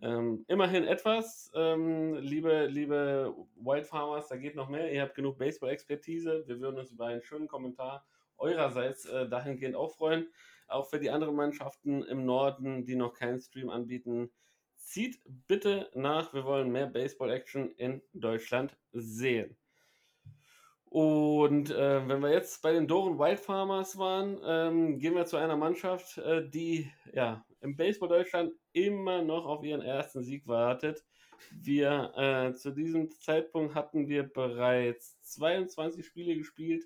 Ähm, immerhin etwas, ähm, liebe, liebe Wild Farmers, da geht noch mehr. Ihr habt genug Baseball-Expertise. Wir würden uns über einen schönen Kommentar eurerseits äh, dahingehend auch freuen. Auch für die anderen Mannschaften im Norden, die noch keinen Stream anbieten, zieht bitte nach. Wir wollen mehr Baseball-Action in Deutschland sehen. Und äh, wenn wir jetzt bei den Doren Wild Farmers waren, ähm, gehen wir zu einer Mannschaft, äh, die ja im Baseball Deutschland immer noch auf ihren ersten Sieg wartet. Wir äh, zu diesem Zeitpunkt hatten wir bereits 22 Spiele gespielt.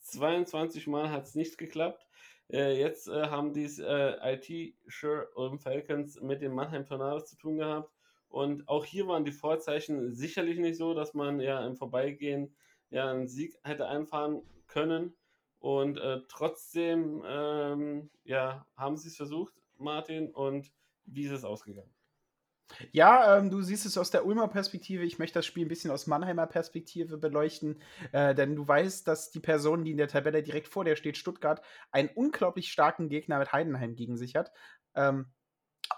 22 Mal hat es nicht geklappt. Äh, jetzt äh, haben die äh, IT Sure und Falcons mit den Mannheim Tornados zu tun gehabt. Und auch hier waren die Vorzeichen sicherlich nicht so, dass man ja im Vorbeigehen ja einen Sieg hätte einfahren können. Und äh, trotzdem ähm, ja, haben sie es versucht, Martin, und wie ist es ausgegangen? Ja, ähm, du siehst es aus der Ulmer Perspektive. Ich möchte das Spiel ein bisschen aus Mannheimer Perspektive beleuchten, äh, denn du weißt, dass die Person, die in der Tabelle direkt vor dir steht, Stuttgart, einen unglaublich starken Gegner mit Heidenheim gegen sich hat. Ähm,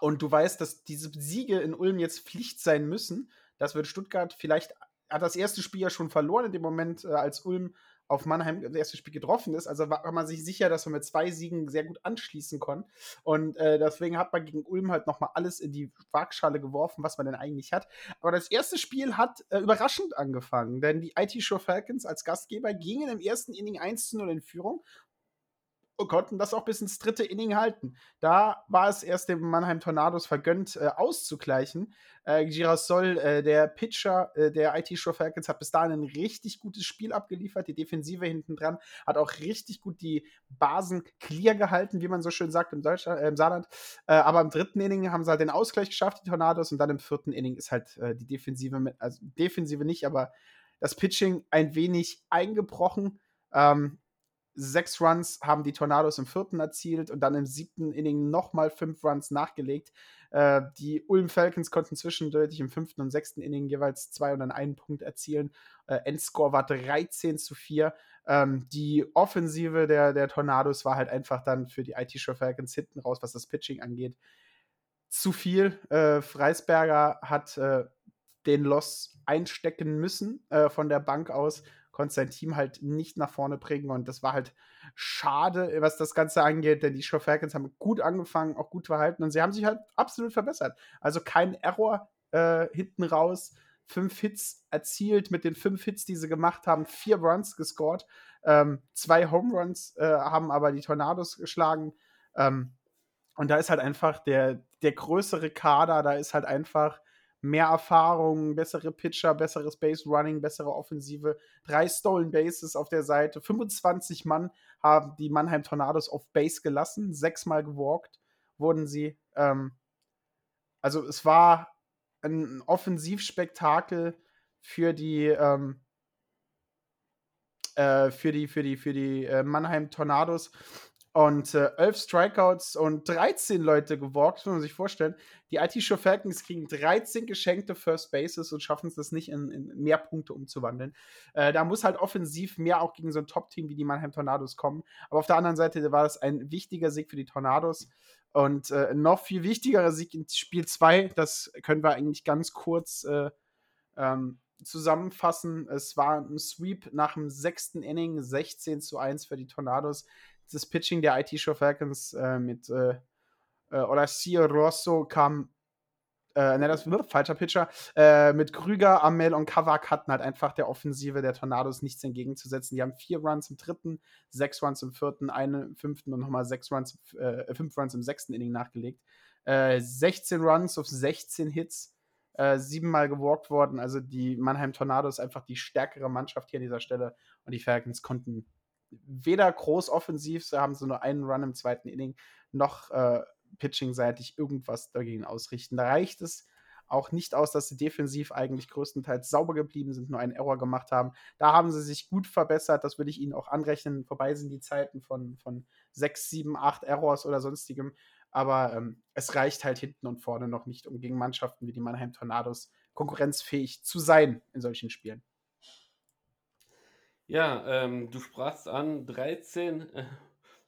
und du weißt, dass diese Siege in Ulm jetzt Pflicht sein müssen. Das wird Stuttgart vielleicht hat das erste Spiel ja schon verloren in dem Moment, äh, als Ulm auf Mannheim das erste Spiel getroffen ist. Also war man sich sicher, dass man mit zwei Siegen sehr gut anschließen konnte. Und äh, deswegen hat man gegen Ulm halt nochmal alles in die Waagschale geworfen, was man denn eigentlich hat. Aber das erste Spiel hat äh, überraschend angefangen, denn die IT Show Falcons als Gastgeber gingen im ersten Inning 1 zu 0 in Führung und konnten das auch bis ins dritte Inning halten. Da war es erst dem Mannheim Tornados vergönnt, äh, auszugleichen. Äh, Girasol, äh, der Pitcher äh, der IT Show Falcons, hat bis dahin ein richtig gutes Spiel abgeliefert. Die Defensive hinten dran hat auch richtig gut die Basen clear gehalten, wie man so schön sagt im, Deutschland, äh, im Saarland. Äh, aber im dritten Inning haben sie halt den Ausgleich geschafft, die Tornados, und dann im vierten Inning ist halt die Defensive, mit, also Defensive nicht, aber das Pitching ein wenig eingebrochen. Ähm, sechs Runs haben die Tornados im vierten erzielt und dann im siebten Inning nochmal fünf Runs nachgelegt. Äh, die Ulm Falcons konnten zwischendurch im fünften und sechsten Inning jeweils zwei und dann einen Punkt erzielen. Äh, Endscore war 13 zu 4. Ähm, die Offensive der, der Tornados war halt einfach dann für die IT-Show Falcons hinten raus, was das Pitching angeht. Zu viel. Äh, Freisberger hat äh, den Loss einstecken müssen äh, von der Bank aus konnte sein Team halt nicht nach vorne bringen und das war halt schade, was das Ganze angeht, denn die Show Falcons haben gut angefangen, auch gut verhalten und sie haben sich halt absolut verbessert. Also kein Error äh, hinten raus, fünf Hits erzielt mit den fünf Hits, die sie gemacht haben, vier Runs gescored, ähm, zwei Home Runs äh, haben aber die Tornados geschlagen. Ähm, und da ist halt einfach der, der größere Kader, da ist halt einfach mehr Erfahrung, bessere Pitcher, besseres Base Running, bessere Offensive, drei Stolen Bases auf der Seite, 25 Mann haben die Mannheim Tornados auf Base gelassen, sechsmal gewalkt wurden sie. Ähm, also es war ein Offensivspektakel für die ähm, äh, für die für die für die äh, Mannheim Tornados und äh, 11 Strikeouts und 13 Leute gewalkt, muss man sich vorstellen. Die IT Show Falcons kriegen 13 geschenkte First Bases und schaffen es das nicht in, in mehr Punkte umzuwandeln. Äh, da muss halt offensiv mehr auch gegen so ein Top-Team wie die Mannheim Tornados kommen. Aber auf der anderen Seite war das ein wichtiger Sieg für die Tornados. Und äh, noch viel wichtigerer Sieg in Spiel 2, das können wir eigentlich ganz kurz äh, ähm, zusammenfassen. Es war ein Sweep nach dem sechsten Inning, 16 zu 1 für die Tornados das Pitching der IT Show Falcons äh, mit äh, äh, Horacio Rosso kam, äh, ne, das wird falscher Pitcher, äh, mit Krüger, Amel und Kavak hatten halt einfach der Offensive der Tornados nichts entgegenzusetzen. Die haben vier Runs im dritten, sechs Runs im vierten, einen im fünften und nochmal sechs Runs, äh, fünf Runs im sechsten Inning nachgelegt. Äh, 16 Runs auf 16 Hits. Äh, siebenmal gewalkt worden. Also die Mannheim Tornados einfach die stärkere Mannschaft hier an dieser Stelle. Und die Falcons konnten weder groß offensiv, sie haben so nur einen Run im zweiten Inning, noch äh, pitching-seitig irgendwas dagegen ausrichten. Da reicht es auch nicht aus, dass sie defensiv eigentlich größtenteils sauber geblieben sind, nur einen Error gemacht haben. Da haben sie sich gut verbessert, das würde ich ihnen auch anrechnen. Vorbei sind die Zeiten von, von 6, 7, 8 Errors oder sonstigem. Aber ähm, es reicht halt hinten und vorne noch nicht, um gegen Mannschaften wie die Mannheim Tornados konkurrenzfähig zu sein in solchen Spielen. Ja, ähm, du sprachst an, 13 äh,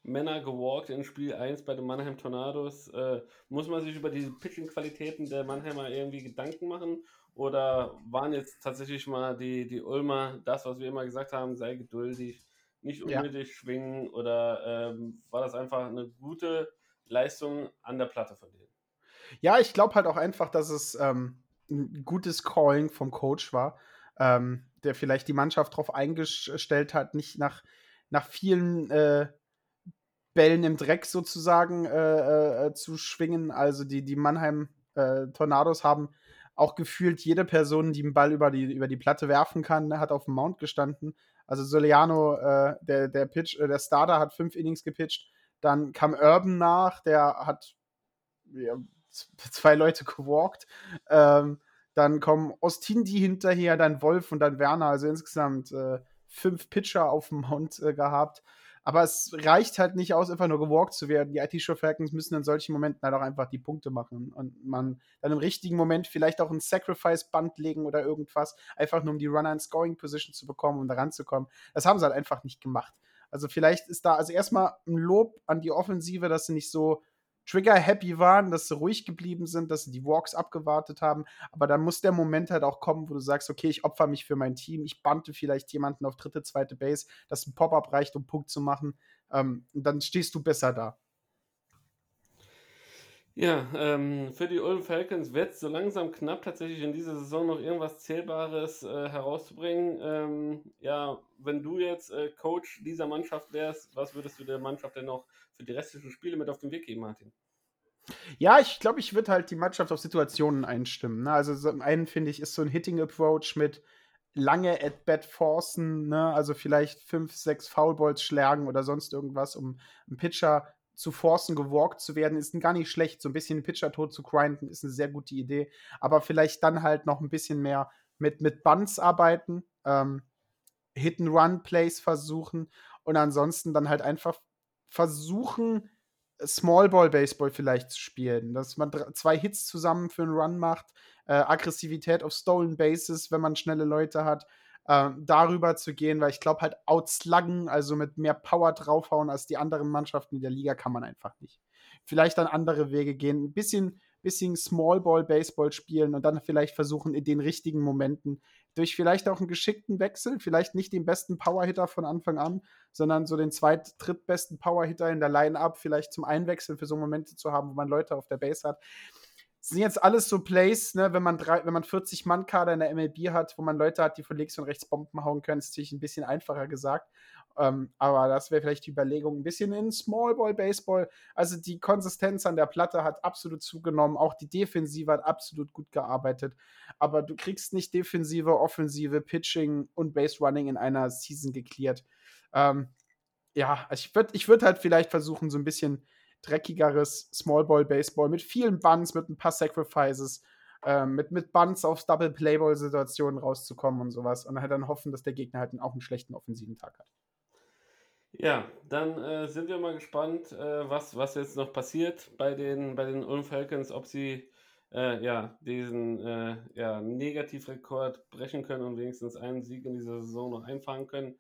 Männer gewalkt in Spiel 1 bei den Mannheim Tornados. Äh, muss man sich über die Pitching-Qualitäten der Mannheimer irgendwie Gedanken machen? Oder waren jetzt tatsächlich mal die, die Ulmer das, was wir immer gesagt haben, sei geduldig, nicht unnötig ja. schwingen? Oder ähm, war das einfach eine gute Leistung an der Platte von denen? Ja, ich glaube halt auch einfach, dass es ähm, ein gutes Calling vom Coach war ähm, der vielleicht die Mannschaft darauf eingestellt hat, nicht nach, nach vielen äh, Bällen im Dreck sozusagen äh, äh, zu schwingen. Also die, die Mannheim äh, Tornados haben auch gefühlt jede Person, die einen Ball über die, über die Platte werfen kann, hat auf dem Mount gestanden. Also Soliano, äh, der, der Pitch, äh, der Starter hat fünf Innings gepitcht. Dann kam Urban nach, der hat ja, zwei Leute gewalkt. Ähm, dann kommen Ostindi hinterher, dann Wolf und dann Werner. Also insgesamt äh, fünf Pitcher auf dem Mount äh, gehabt. Aber es reicht halt nicht aus, einfach nur gewalkt zu werden. Die IT-Show Falcons müssen in solchen Momenten halt auch einfach die Punkte machen. Und man dann im richtigen Moment vielleicht auch ein Sacrifice-Band legen oder irgendwas, einfach nur um die Runner in Scoring-Position zu bekommen, um da ranzukommen. Das haben sie halt einfach nicht gemacht. Also vielleicht ist da, also erstmal ein Lob an die Offensive, dass sie nicht so trigger-happy waren, dass sie ruhig geblieben sind, dass sie die Walks abgewartet haben. Aber dann muss der Moment halt auch kommen, wo du sagst, okay, ich opfer mich für mein Team, ich bante vielleicht jemanden auf dritte, zweite Base, dass ein Pop-up reicht, um Punkt zu machen. Ähm, und dann stehst du besser da. Ja, ähm, für die Ulm Falcons wird es so langsam knapp, tatsächlich in dieser Saison noch irgendwas Zählbares äh, herauszubringen. Ähm, ja, wenn du jetzt äh, Coach dieser Mannschaft wärst, was würdest du der Mannschaft denn noch für die restlichen Spiele mit auf den Weg geben, Martin? Ja, ich glaube, ich würde halt die Mannschaft auf Situationen einstimmen. Ne? Also zum einen finde ich, ist so ein Hitting-Approach mit lange At-Bat forcen, ne? also vielleicht fünf, sechs Foulballs schlagen oder sonst irgendwas, um einen Pitcher zu forcen, gewalkt zu werden, ist gar nicht schlecht. So ein bisschen Pitcher tot zu grinden, ist eine sehr gute Idee. Aber vielleicht dann halt noch ein bisschen mehr mit, mit Bunts arbeiten, ähm, Hit-and-Run-Plays versuchen und ansonsten dann halt einfach versuchen, Small Ball Baseball vielleicht zu spielen, dass man zwei Hits zusammen für einen Run macht, äh, Aggressivität auf Stolen Bases, wenn man schnelle Leute hat, äh, darüber zu gehen, weil ich glaube halt outsluggen, also mit mehr Power draufhauen als die anderen Mannschaften in der Liga, kann man einfach nicht. Vielleicht dann andere Wege gehen, ein bisschen, bisschen Small Ball Baseball spielen und dann vielleicht versuchen, in den richtigen Momenten durch vielleicht auch einen geschickten Wechsel, vielleicht nicht den besten Powerhitter von Anfang an, sondern so den zweit-, drittbesten Powerhitter in der Line-Up vielleicht zum Einwechseln für so Momente zu haben, wo man Leute auf der Base hat sind jetzt alles so Plays, ne, wenn man, drei, wenn man 40 Mann-Kader in der MLB hat, wo man Leute hat, die von links und rechts Bomben hauen können, ist natürlich ein bisschen einfacher gesagt. Ähm, aber das wäre vielleicht die Überlegung, ein bisschen in Small Ball Baseball. Also die Konsistenz an der Platte hat absolut zugenommen, auch die Defensive hat absolut gut gearbeitet. Aber du kriegst nicht Defensive, Offensive, Pitching und Base Running in einer Season geklärt. Ähm, ja, ich würde ich würd halt vielleicht versuchen, so ein bisschen dreckigeres Small Ball Baseball mit vielen Bunts, mit ein paar Sacrifices, äh, mit, mit Bunts auf Double Playball Situationen rauszukommen und sowas und halt dann hoffen, dass der Gegner halt auch einen schlechten offensiven Tag hat. Ja, dann äh, sind wir mal gespannt, äh, was, was jetzt noch passiert bei den, bei den Ulm Falcons, ob sie äh, ja, diesen äh, ja, Negativrekord brechen können und wenigstens einen Sieg in dieser Saison noch einfahren können.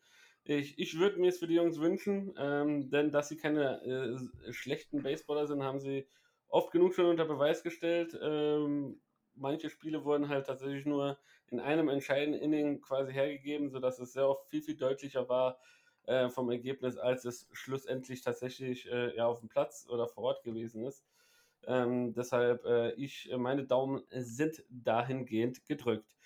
Ich, ich würde mir es für die Jungs wünschen, ähm, denn dass sie keine äh, schlechten Baseballer sind, haben sie oft genug schon unter Beweis gestellt. Ähm, manche Spiele wurden halt tatsächlich nur in einem entscheidenden Inning quasi hergegeben, sodass es sehr oft viel, viel deutlicher war äh, vom Ergebnis, als es schlussendlich tatsächlich äh, ja, auf dem Platz oder vor Ort gewesen ist. Ähm, deshalb, äh, ich, meine Daumen sind dahingehend gedrückt.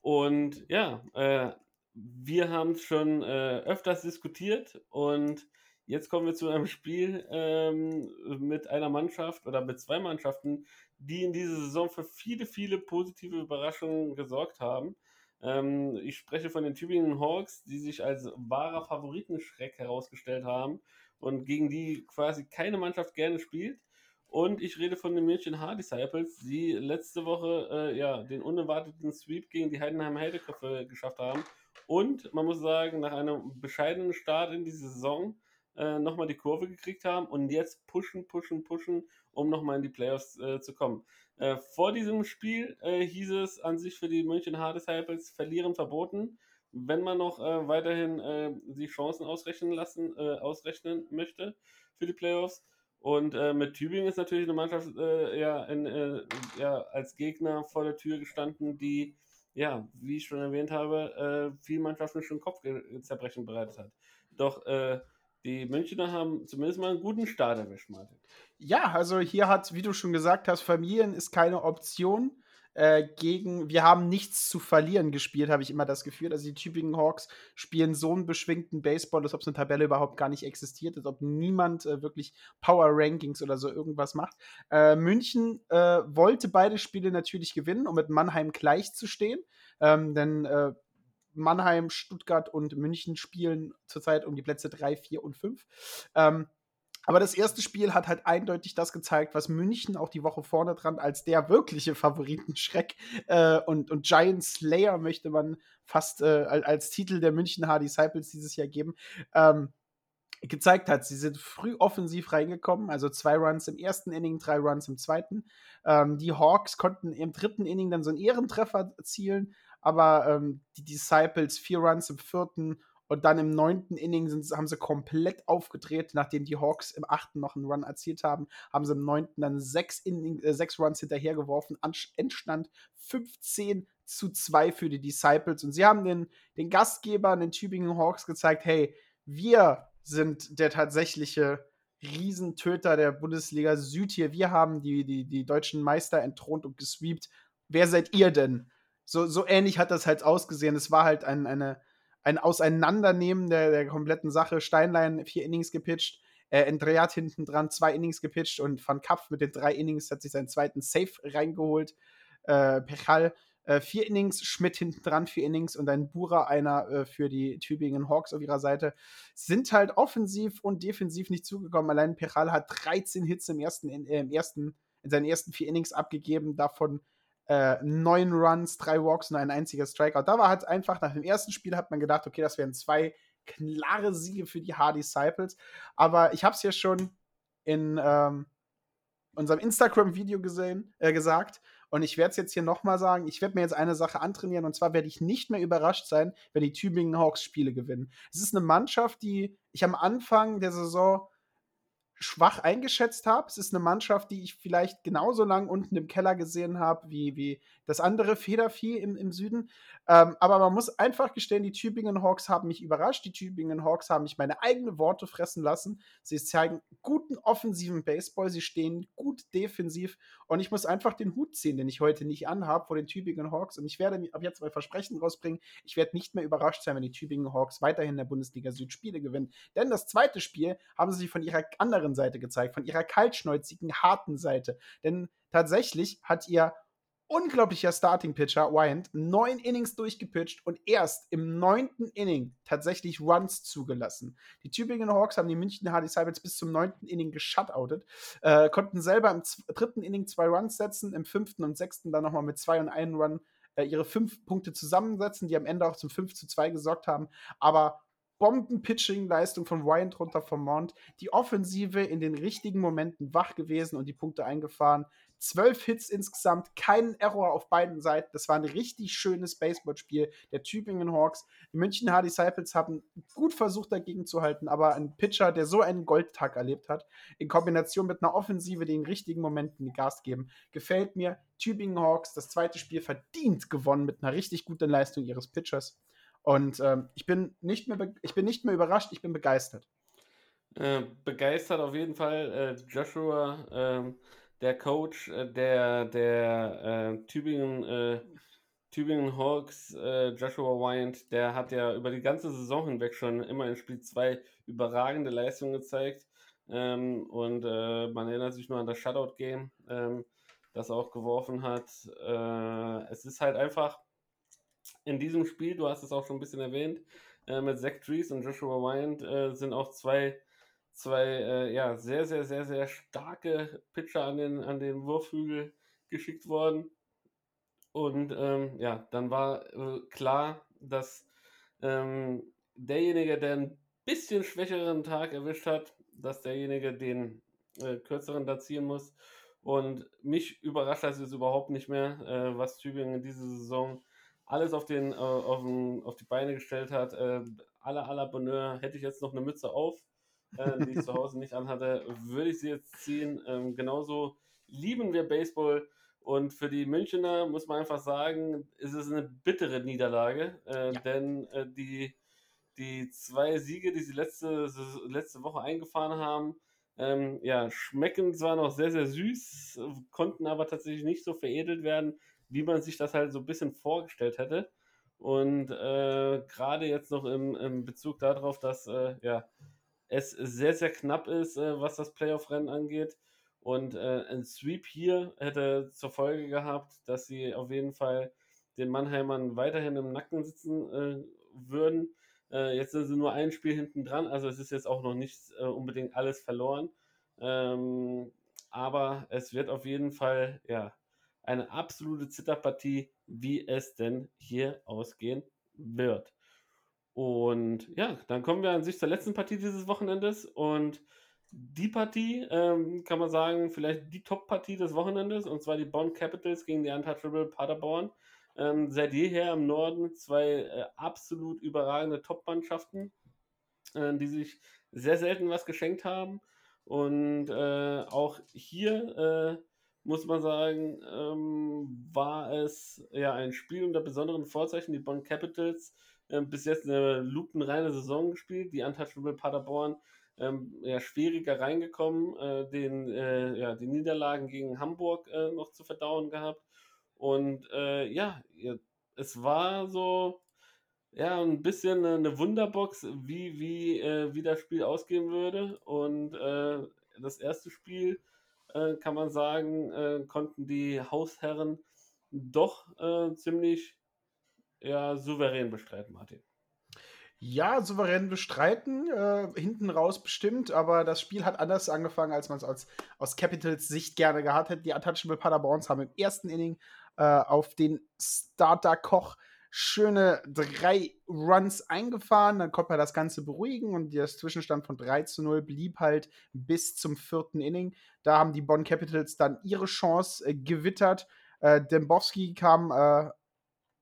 Und ja, äh, wir haben es schon äh, öfters diskutiert und jetzt kommen wir zu einem Spiel ähm, mit einer Mannschaft oder mit zwei Mannschaften, die in dieser Saison für viele, viele positive Überraschungen gesorgt haben. Ähm, ich spreche von den Tübingen Hawks, die sich als wahrer Favoritenschreck herausgestellt haben und gegen die quasi keine Mannschaft gerne spielt. Und ich rede von den München Hard Disciples, die letzte Woche äh, ja, den unerwarteten Sweep gegen die Heidenheim Heideköpfe geschafft haben. Und man muss sagen, nach einem bescheidenen Start in die Saison äh, nochmal die Kurve gekriegt haben und jetzt pushen, pushen, pushen, um nochmal in die Playoffs äh, zu kommen. Äh, vor diesem Spiel äh, hieß es an sich für die München Hard Disciples verlieren verboten. Wenn man noch äh, weiterhin äh, die Chancen ausrechnen lassen, ausrechnen möchte für die Playoffs. Und mit Tübingen ist natürlich eine Mannschaft ja, in, ja, als Gegner vor der Tür gestanden, die ja, wie ich schon erwähnt habe, äh, vielen Mannschaften schon Kopfzerbrechen bereitet hat. Doch äh, die Münchner haben zumindest mal einen guten Start erwischt, Martin. Ja, also hier hat, wie du schon gesagt hast, Familien ist keine Option. Äh, gegen, wir haben nichts zu verlieren gespielt, habe ich immer das Gefühl. Also die Tübingen Hawks spielen so einen beschwingten Baseball, als ob es eine Tabelle überhaupt gar nicht existiert, als ob niemand äh, wirklich Power Rankings oder so irgendwas macht. Äh, München äh, wollte beide Spiele natürlich gewinnen, um mit Mannheim gleichzustehen. Ähm, denn äh, Mannheim, Stuttgart und München spielen zurzeit um die Plätze 3, 4 und 5. Ähm, aber das erste Spiel hat halt eindeutig das gezeigt, was München auch die Woche vorne dran als der wirkliche Favoritenschreck äh, und, und Giant Slayer möchte man fast äh, als Titel der München Hard Disciples dieses Jahr geben. Ähm, gezeigt hat. Sie sind früh offensiv reingekommen, also zwei Runs im ersten Inning, drei Runs im zweiten. Ähm, die Hawks konnten im dritten Inning dann so einen Ehrentreffer erzielen, aber ähm, die Disciples vier Runs im vierten und dann im neunten Inning sind, haben sie komplett aufgedreht, nachdem die Hawks im achten noch einen Run erzielt haben, haben sie im neunten dann sechs, Inning, äh, sechs Runs hinterhergeworfen. Endstand 15 zu 2 für die Disciples. Und sie haben den, den Gastgebern, den Tübingen Hawks, gezeigt, hey, wir sind der tatsächliche Riesentöter der Bundesliga Süd hier. Wir haben die, die, die deutschen Meister entthront und gesweept. Wer seid ihr denn? so, so ähnlich hat das halt ausgesehen. Es war halt ein, eine, ein Auseinandernehmen der, der kompletten Sache. Steinlein vier Innings gepitcht, äh, Endreat hinten dran zwei Innings gepitcht und Van Kapf mit den drei Innings hat sich seinen zweiten Safe reingeholt. Äh, Pechal äh, vier Innings, Schmidt hinten dran vier Innings und ein Bura einer äh, für die Tübingen Hawks auf ihrer Seite. Sind halt offensiv und defensiv nicht zugekommen. Allein Pechal hat 13 Hits im ersten, in, äh, im ersten, in seinen ersten vier Innings abgegeben, davon äh, neun Runs, drei Walks und ein einziger Strikeout. Da war halt einfach, nach dem ersten Spiel hat man gedacht, okay, das wären zwei klare Siege für die Hard Disciples. Aber ich habe es ja schon in ähm, unserem Instagram-Video gesehen, äh, gesagt. Und ich werde es jetzt hier nochmal sagen. Ich werde mir jetzt eine Sache antrainieren. Und zwar werde ich nicht mehr überrascht sein, wenn die Tübingen Hawks Spiele gewinnen. Es ist eine Mannschaft, die ich am Anfang der Saison schwach eingeschätzt habe. Es ist eine Mannschaft, die ich vielleicht genauso lang unten im Keller gesehen habe wie, wie das andere Federvieh im, im Süden. Ähm, aber man muss einfach gestehen, die Tübingen Hawks haben mich überrascht. Die Tübingen Hawks haben mich meine eigenen Worte fressen lassen. Sie zeigen guten offensiven Baseball. Sie stehen gut defensiv. Und ich muss einfach den Hut ziehen, den ich heute nicht anhabe vor den Tübingen Hawks. Und ich werde ab jetzt mal Versprechen rausbringen. Ich werde nicht mehr überrascht sein, wenn die Tübingen Hawks weiterhin in der Bundesliga Süd Spiele gewinnen. Denn das zweite Spiel haben sie von ihrer anderen Seite gezeigt, von ihrer kaltschnäuzigen, harten Seite. Denn tatsächlich hat ihr unglaublicher Starting-Pitcher, Wyant, neun Innings durchgepitcht und erst im neunten Inning tatsächlich Runs zugelassen. Die Tübingen Hawks haben die München Hard Disciples bis zum neunten Inning geshutoutet, äh, konnten selber im dritten Inning zwei Runs setzen, im fünften und sechsten dann nochmal mit zwei und einem Run äh, ihre fünf Punkte zusammensetzen, die am Ende auch zum 5 zu 2 gesorgt haben. Aber Bomben-Pitching-Leistung von Ryan drunter vom Mount. Die Offensive in den richtigen Momenten wach gewesen und die Punkte eingefahren. Zwölf Hits insgesamt, kein Error auf beiden Seiten. Das war ein richtig schönes Baseballspiel der Tübingen Hawks. Die München Hard Disciples haben gut versucht, dagegen zu halten, aber ein Pitcher, der so einen Goldtag erlebt hat, in Kombination mit einer Offensive, die in richtigen Momenten Gas geben, gefällt mir. Tübingen Hawks, das zweite Spiel verdient gewonnen mit einer richtig guten Leistung ihres Pitchers. Und ähm, ich, bin nicht mehr ich bin nicht mehr überrascht, ich bin begeistert. Äh, begeistert auf jeden Fall äh, Joshua. Äh, der Coach äh, der, der äh, Tübingen, äh, Tübingen Hawks, äh, Joshua Wyant, der hat ja über die ganze Saison hinweg schon immer in Spiel 2 überragende Leistungen gezeigt. Ähm, und äh, man erinnert sich nur an das Shutout-Game, ähm, das er auch geworfen hat. Äh, es ist halt einfach in diesem Spiel, du hast es auch schon ein bisschen erwähnt, mit Zach Trees und Joshua Wyant sind auch zwei zwei äh, ja, sehr, sehr, sehr, sehr starke Pitcher an den, an den Wurfhügel geschickt worden. Und ähm, ja, dann war äh, klar, dass ähm, derjenige, der ein bisschen schwächeren Tag erwischt hat, dass derjenige den äh, kürzeren da ziehen muss. Und mich überrascht das jetzt überhaupt nicht mehr, äh, was Tübingen in dieser Saison alles auf, den, äh, auf, den, auf die Beine gestellt hat. Äh, aller, aller Bonheur hätte ich jetzt noch eine Mütze auf äh, die ich zu Hause nicht anhatte, würde ich sie jetzt ziehen. Ähm, genauso lieben wir Baseball. Und für die Münchner muss man einfach sagen, ist es eine bittere Niederlage, äh, ja. denn äh, die, die zwei Siege, die sie letzte, letzte Woche eingefahren haben, ähm, ja, schmecken zwar noch sehr, sehr süß, konnten aber tatsächlich nicht so veredelt werden, wie man sich das halt so ein bisschen vorgestellt hätte. Und äh, gerade jetzt noch im, im Bezug darauf, dass äh, ja, es sehr, sehr knapp ist, äh, was das Playoff-Rennen angeht. Und äh, ein Sweep hier hätte zur Folge gehabt, dass sie auf jeden Fall den Mannheimern weiterhin im Nacken sitzen äh, würden. Äh, jetzt sind sie nur ein Spiel hinten dran, also es ist jetzt auch noch nicht äh, unbedingt alles verloren. Ähm, aber es wird auf jeden Fall ja, eine absolute Zitterpartie, wie es denn hier ausgehen wird. Und ja, dann kommen wir an sich zur letzten Partie dieses Wochenendes. Und die Partie, ähm, kann man sagen, vielleicht die Top-Partie des Wochenendes, und zwar die Bond Capitals gegen die Untouchable Paderborn. Ähm, seit jeher im Norden zwei äh, absolut überragende Top-Mannschaften, äh, die sich sehr selten was geschenkt haben. Und äh, auch hier äh, muss man sagen, ähm, war es ja ein Spiel unter besonderen Vorzeichen. Die Bond Capitals ähm, bis jetzt eine lupenreine Saison gespielt. Die Untouchable Paderborn ähm, ja, schwieriger reingekommen, äh, den, äh, ja, die Niederlagen gegen Hamburg äh, noch zu verdauen gehabt. Und äh, ja, es war so ja, ein bisschen eine Wunderbox, wie, wie, äh, wie das Spiel ausgehen würde. Und äh, das erste Spiel, kann man sagen, konnten die Hausherren doch ziemlich ja souverän bestreiten, Martin. Ja, souverän bestreiten, äh, hinten raus bestimmt, aber das Spiel hat anders angefangen, als man es aus, aus Capitals Sicht gerne gehabt hätte. Die Untouchable Paderborns haben im ersten Inning äh, auf den Starter Koch schöne drei Runs eingefahren, dann konnte man das Ganze beruhigen und der Zwischenstand von 3 zu 0 blieb halt bis zum vierten Inning. Da haben die Bonn Capitals dann ihre Chance äh, gewittert. Äh, Dembowski kam äh,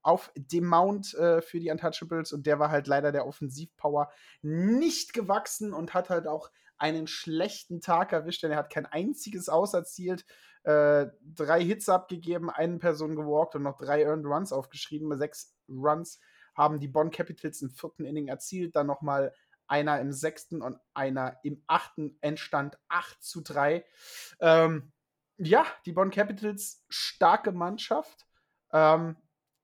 auf dem Mount äh, für die Untouchables und der war halt leider der Offensivpower nicht gewachsen und hat halt auch einen schlechten Tag erwischt, denn er hat kein einziges Aus erzielt, äh, drei Hits abgegeben, eine Person gewalkt und noch drei Earned Runs aufgeschrieben. Sechs Runs haben die Bonn Capitals im vierten Inning erzielt, dann nochmal einer im sechsten und einer im achten Endstand 8 zu 3. Ähm, ja, die Bonn Capitals, starke Mannschaft. Ähm,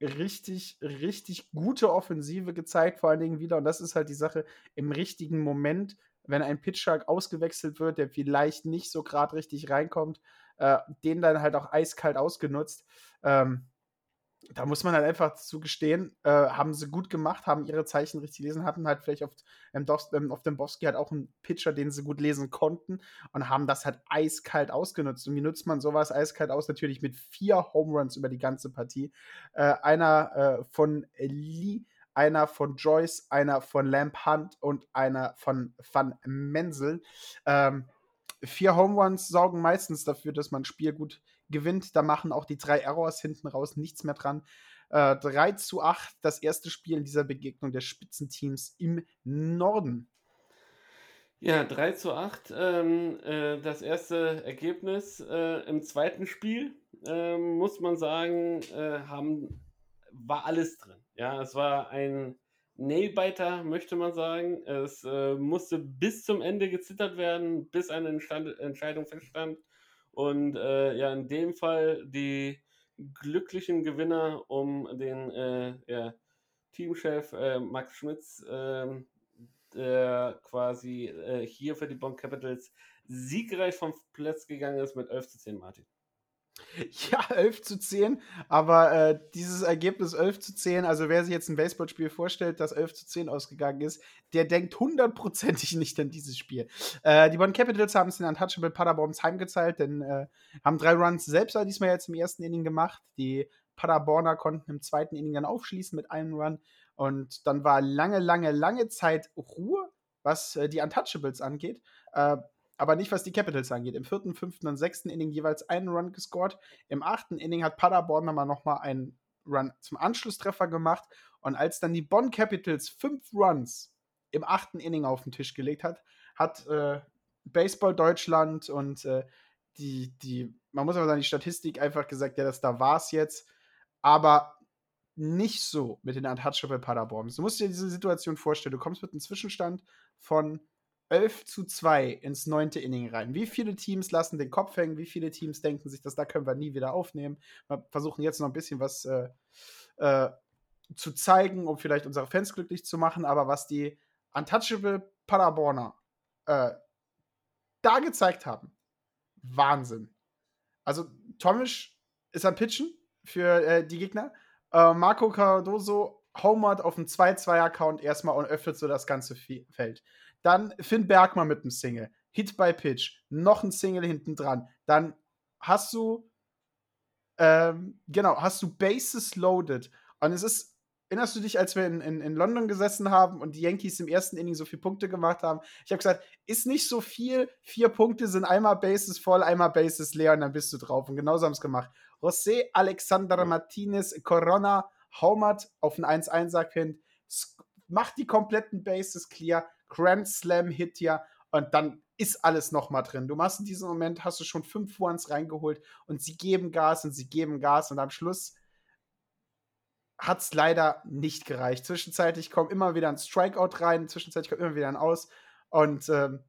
richtig, richtig gute Offensive gezeigt, vor allen Dingen wieder. Und das ist halt die Sache im richtigen Moment, wenn ein Pitcher ausgewechselt wird, der vielleicht nicht so gerade richtig reinkommt, äh, den dann halt auch eiskalt ausgenutzt. Ähm, da muss man halt einfach zugestehen, äh, haben sie gut gemacht, haben ihre Zeichen richtig gelesen, hatten halt vielleicht auf, ähm, auf dem Boski halt auch einen Pitcher, den sie gut lesen konnten und haben das halt eiskalt ausgenutzt. Und wie nutzt man sowas eiskalt aus? Natürlich mit vier Home Runs über die ganze Partie. Äh, einer äh, von Lee einer von Joyce, einer von Lamp Hunt und einer von Van Menzel. Ähm, vier Home Runs sorgen meistens dafür, dass man ein Spiel gut gewinnt. Da machen auch die drei Errors hinten raus nichts mehr dran. Äh, 3 zu 8, das erste Spiel in dieser Begegnung der Spitzenteams im Norden. Ja, 3 zu 8, ähm, äh, das erste Ergebnis. Äh, Im zweiten Spiel, äh, muss man sagen, äh, haben, war alles drin. Ja, es war ein Nailbiter, möchte man sagen. Es äh, musste bis zum Ende gezittert werden, bis eine Entstand Entscheidung feststand. Und äh, ja, in dem Fall die glücklichen Gewinner um den äh, ja, Teamchef äh, Max Schmitz, ähm, der quasi äh, hier für die Bonn Capitals siegreich vom Platz gegangen ist mit 11 zu 10, Martin. Ja, 11 zu 10, aber äh, dieses Ergebnis 11 zu 10, also wer sich jetzt ein Baseballspiel vorstellt, das 11 zu 10 ausgegangen ist, der denkt hundertprozentig nicht an dieses Spiel. Äh, die Bonn Capitals haben es den Untouchable Paderborns heimgezahlt, denn äh, haben drei Runs selbst diesmal jetzt im ersten Inning gemacht. Die Paderborner konnten im zweiten Inning dann aufschließen mit einem Run und dann war lange, lange, lange Zeit Ruhe, was äh, die Untouchables angeht. Aber nicht, was die Capitals angeht. Im vierten, fünften und sechsten Inning jeweils einen Run gescored. Im achten Inning hat Paderborn aber nochmal einen Run zum Anschlusstreffer gemacht. Und als dann die Bonn Capitals fünf Runs im achten Inning auf den Tisch gelegt hat, hat äh, Baseball Deutschland und äh, die, die, man muss aber sagen, die Statistik einfach gesagt, ja, das da war es jetzt. Aber nicht so mit den Untouchable Paderborn. Du musst dir diese Situation vorstellen. Du kommst mit einem Zwischenstand von 11 zu 2 ins neunte Inning rein. Wie viele Teams lassen den Kopf hängen? Wie viele Teams denken sich, dass da können wir nie wieder aufnehmen? Wir versuchen jetzt noch ein bisschen was äh, äh, zu zeigen, um vielleicht unsere Fans glücklich zu machen. Aber was die Untouchable Paderborner äh, da gezeigt haben, Wahnsinn. Also Tomisch ist am Pitchen für äh, die Gegner. Äh, Marco Cardoso homert auf dem 2-2-Account erstmal und öffnet so das ganze Feld. Dann Finn Bergmann mit einem Single. Hit by Pitch. Noch ein Single hinten dran. Dann hast du, ähm, genau, hast du Bases loaded. Und es ist, erinnerst du dich, als wir in, in, in London gesessen haben und die Yankees im ersten Inning so viele Punkte gemacht haben? Ich habe gesagt, ist nicht so viel. Vier Punkte sind einmal Bases voll, einmal Bases leer und dann bist du drauf. Und genauso haben es gemacht. José Alexander Martinez Corona haumert auf ein 1-1er hin, macht die kompletten Bases clear, Grand Slam Hit ja und dann ist alles noch mal drin. Du machst in diesem Moment, hast du schon fünf Ones reingeholt und sie geben Gas und sie geben Gas und am Schluss hat es leider nicht gereicht. Zwischenzeitlich kommt immer wieder ein Strikeout rein, zwischenzeitlich kommt immer wieder ein Aus und ähm,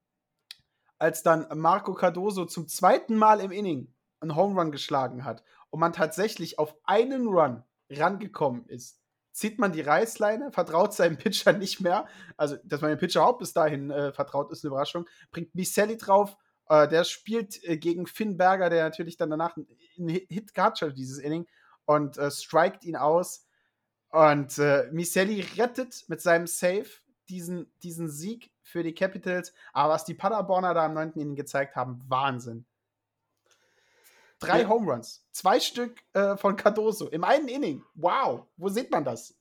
als dann Marco Cardoso zum zweiten Mal im Inning einen Home Run geschlagen hat und man tatsächlich auf einen Run rangekommen ist, zieht man die Reißleine, vertraut seinem Pitcher nicht mehr. Also, dass man dem Pitcher überhaupt bis dahin äh, vertraut, ist eine Überraschung. Bringt Miselli drauf. Äh, der spielt äh, gegen Finn Berger, der natürlich dann danach einen Hit gehabt hat, dieses Inning, und äh, strikt ihn aus. Und äh, Miselli rettet mit seinem Save diesen, diesen Sieg für die Capitals. Aber was die Paderborner da am 9. Inning gezeigt haben, Wahnsinn. Drei ja. Home Runs. Zwei Stück äh, von Cardoso im einen Inning. Wow, wo sieht man das?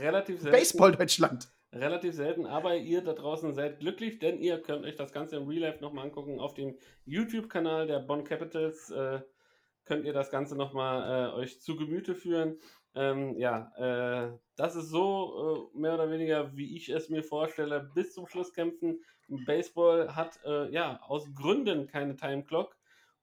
Relativ selten. Baseball Deutschland. Relativ selten, aber ihr da draußen seid glücklich, denn ihr könnt euch das Ganze im Real Life nochmal angucken. Auf dem YouTube-Kanal der Bonn Capitals äh, könnt ihr das Ganze nochmal äh, euch zu Gemüte führen. Ähm, ja, äh, das ist so äh, mehr oder weniger, wie ich es mir vorstelle, bis zum Schluss kämpfen. Baseball hat äh, ja aus Gründen keine Time Clock.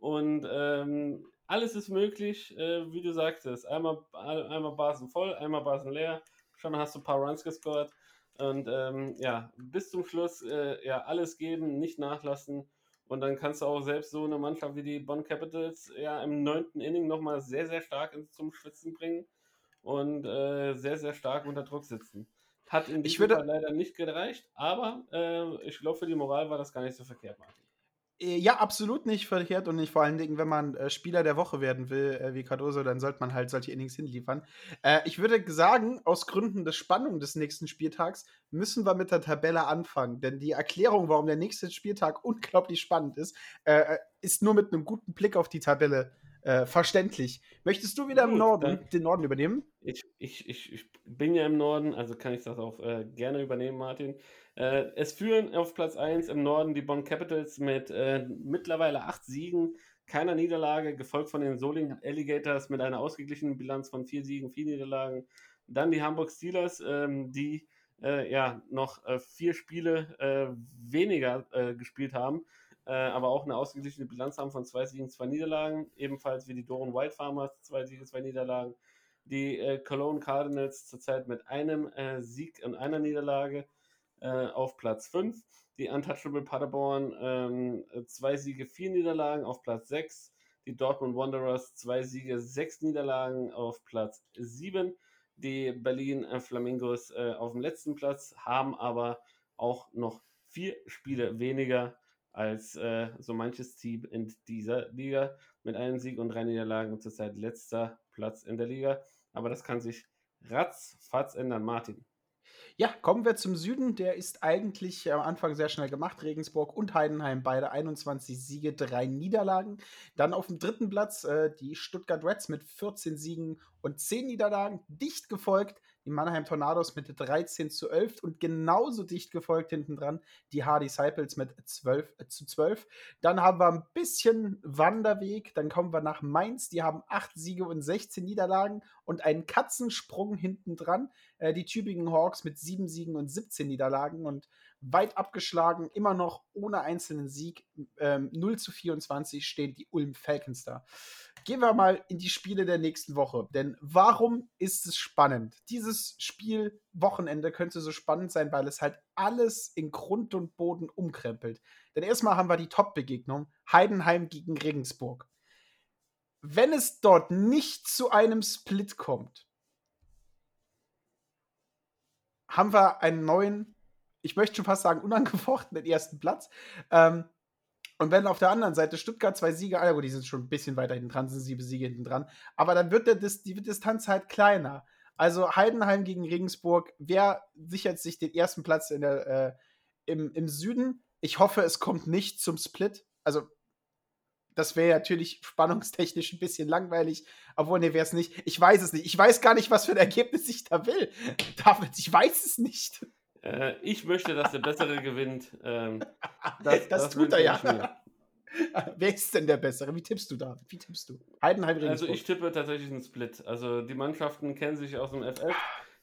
Und ähm, alles ist möglich, äh, wie du sagtest. Einmal, einmal Basen voll, einmal Basen leer. Schon hast du ein paar Runs gescored. Und ähm, ja, bis zum Schluss äh, ja, alles geben, nicht nachlassen. Und dann kannst du auch selbst so eine Mannschaft wie die Bonn Capitals ja im neunten Inning nochmal sehr, sehr stark zum Schwitzen bringen und äh, sehr, sehr stark unter Druck sitzen. Hat in diesem Fall leider nicht gereicht, aber äh, ich glaube, für die Moral war das gar nicht so verkehrt, Martin. Äh, ja, absolut nicht verkehrt und nicht vor allen Dingen, wenn man äh, Spieler der Woche werden will, äh, wie Cardoso, dann sollte man halt solche Innings hinliefern. Äh, ich würde sagen, aus Gründen der Spannung des nächsten Spieltags müssen wir mit der Tabelle anfangen, denn die Erklärung, warum der nächste Spieltag unglaublich spannend ist, äh, ist nur mit einem guten Blick auf die Tabelle äh, verständlich. Möchtest du wieder Gut, im Norden den Norden übernehmen? Ich, ich, ich, ich bin ja im Norden, also kann ich das auch äh, gerne übernehmen, Martin. Äh, es führen auf Platz 1 im Norden die Bonn Capitals mit äh, mittlerweile acht Siegen, keiner Niederlage, gefolgt von den Soling Alligators mit einer ausgeglichenen Bilanz von vier Siegen, vier Niederlagen. Dann die Hamburg Steelers, ähm, die äh, ja noch äh, vier Spiele weniger gespielt haben, aber auch eine ausgeglichene Bilanz haben von zwei Siegen, zwei Niederlagen, ebenfalls wie die Doren White Farmers, zwei Siege, zwei Niederlagen. Die äh, Cologne Cardinals zurzeit mit einem Sieg und einer Niederlage auf Platz 5. Die Untouchable Paderborn, ähm, zwei Siege, vier Niederlagen auf Platz 6. Die Dortmund Wanderers, zwei Siege, sechs Niederlagen auf Platz 7 die Berlin äh, Flamingos äh, auf dem letzten Platz, haben aber auch noch vier Spiele weniger als äh, so manches Team in dieser Liga mit einem Sieg und drei Niederlagen zurzeit letzter Platz in der Liga. Aber das kann sich ratzfatz ändern, Martin. Ja, kommen wir zum Süden. Der ist eigentlich am Anfang sehr schnell gemacht. Regensburg und Heidenheim beide 21 Siege, drei Niederlagen. Dann auf dem dritten Platz äh, die Stuttgart Reds mit 14 Siegen und 10 Niederlagen. Dicht gefolgt die Mannheim Tornados mit 13 zu 11 und genauso dicht gefolgt hinten dran die Hardy Disciples mit 12 äh, zu 12. Dann haben wir ein bisschen Wanderweg, dann kommen wir nach Mainz, die haben 8 Siege und 16 Niederlagen und einen Katzensprung hinten dran. Äh, die Tübingen Hawks mit 7 Siegen und 17 Niederlagen und weit abgeschlagen, immer noch ohne einzelnen Sieg. Ähm, 0 zu 24 stehen die Ulm Falcons da. Gehen wir mal in die Spiele der nächsten Woche. Denn warum ist es spannend? Dieses Spiel Wochenende könnte so spannend sein, weil es halt alles in Grund und Boden umkrempelt. Denn erstmal haben wir die Top-Begegnung Heidenheim gegen Regensburg. Wenn es dort nicht zu einem Split kommt, haben wir einen neuen, ich möchte schon fast sagen, unangefochtenen ersten Platz. Ähm, und wenn auf der anderen Seite Stuttgart zwei Siege, ah, gut, die sind schon ein bisschen weiter hinten dran, sind sieben Siege hinten dran, aber dann wird der, die Distanz halt kleiner. Also Heidenheim gegen Regensburg, wer sichert sich den ersten Platz der, äh, im, im Süden? Ich hoffe, es kommt nicht zum Split. Also, das wäre natürlich spannungstechnisch ein bisschen langweilig, obwohl, ne, wäre es nicht. Ich weiß es nicht. Ich weiß gar nicht, was für ein Ergebnis ich da will. David, ich weiß es nicht. Äh, ich möchte, dass der Bessere gewinnt. Ähm, das, das, das tut er ja. Wer ist denn der Bessere? Wie tippst du da? Wie tippst du? Heidenheim Also ich tippe tatsächlich einen Split. Also die Mannschaften kennen sich aus dem FF.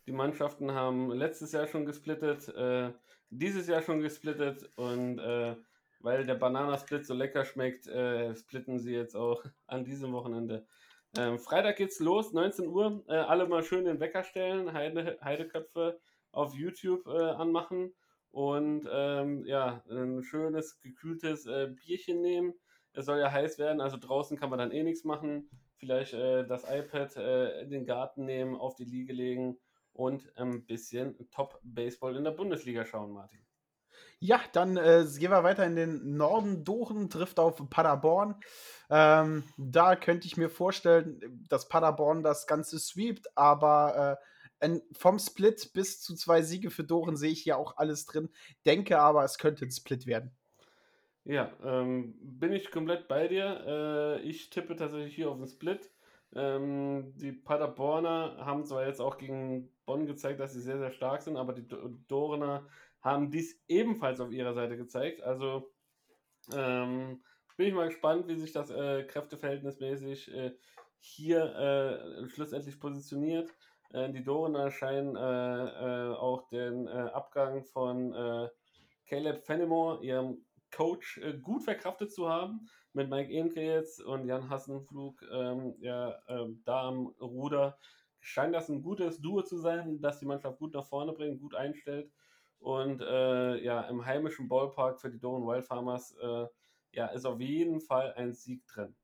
Die Mannschaften haben letztes Jahr schon gesplittet, äh, dieses Jahr schon gesplittet und äh, weil der Bananasplit so lecker schmeckt, äh, splitten sie jetzt auch an diesem Wochenende. Ähm, Freitag geht's los, 19 Uhr. Äh, alle mal schön den Wecker stellen, Heide, Heideköpfe auf YouTube äh, anmachen und ähm, ja, ein schönes, gekühltes äh, Bierchen nehmen. Es soll ja heiß werden, also draußen kann man dann eh nichts machen. Vielleicht äh, das iPad äh, in den Garten nehmen, auf die Liege legen und ein bisschen Top-Baseball in der Bundesliga schauen, Martin. Ja, dann äh, gehen wir weiter in den Norden. Doren trifft auf Paderborn. Ähm, da könnte ich mir vorstellen, dass Paderborn das Ganze sweept, aber äh, vom Split bis zu zwei Siege für Doren sehe ich hier auch alles drin. Denke aber, es könnte ein Split werden. Ja, ähm, bin ich komplett bei dir. Äh, ich tippe tatsächlich hier auf den Split. Ähm, die Paderborner haben zwar jetzt auch gegen Bonn gezeigt, dass sie sehr, sehr stark sind, aber die Dorener haben dies ebenfalls auf ihrer Seite gezeigt. Also ähm, bin ich mal gespannt, wie sich das äh, kräfteverhältnismäßig äh, hier äh, schlussendlich positioniert. Äh, die Doren scheinen äh, äh, auch den Abgang von Caleb Fenimore, ihrem Coach, gut verkraftet zu haben. Mit Mike Emke jetzt und Jan Hassenflug ähm, ja, ähm, da am Ruder scheint das ein gutes Duo zu sein, das die Mannschaft gut nach vorne bringt, gut einstellt. Und äh, ja, im heimischen Ballpark für die Doren Wild Farmers äh, ja, ist auf jeden Fall ein Sieg drin.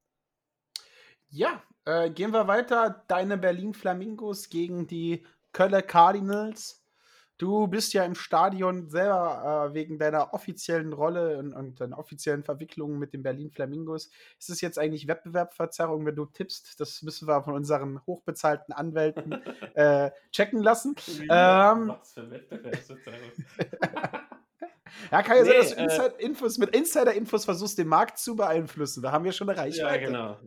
Ja, äh, gehen wir weiter. Deine Berlin Flamingos gegen die Kölle Cardinals. Du bist ja im Stadion selber äh, wegen deiner offiziellen Rolle und, und deiner offiziellen Verwicklungen mit den Berlin Flamingos. Ist es jetzt eigentlich Wettbewerbsverzerrung, wenn du tippst? Das müssen wir von unseren hochbezahlten Anwälten äh, checken lassen. Ähm, Was für Wettbewerbsverzerrung? ja, kann ja nee, sein, dass du Insider -Infos, mit Insider-Infos versuchst, den Markt zu beeinflussen. Da haben wir schon eine Reichweite. Ja, genau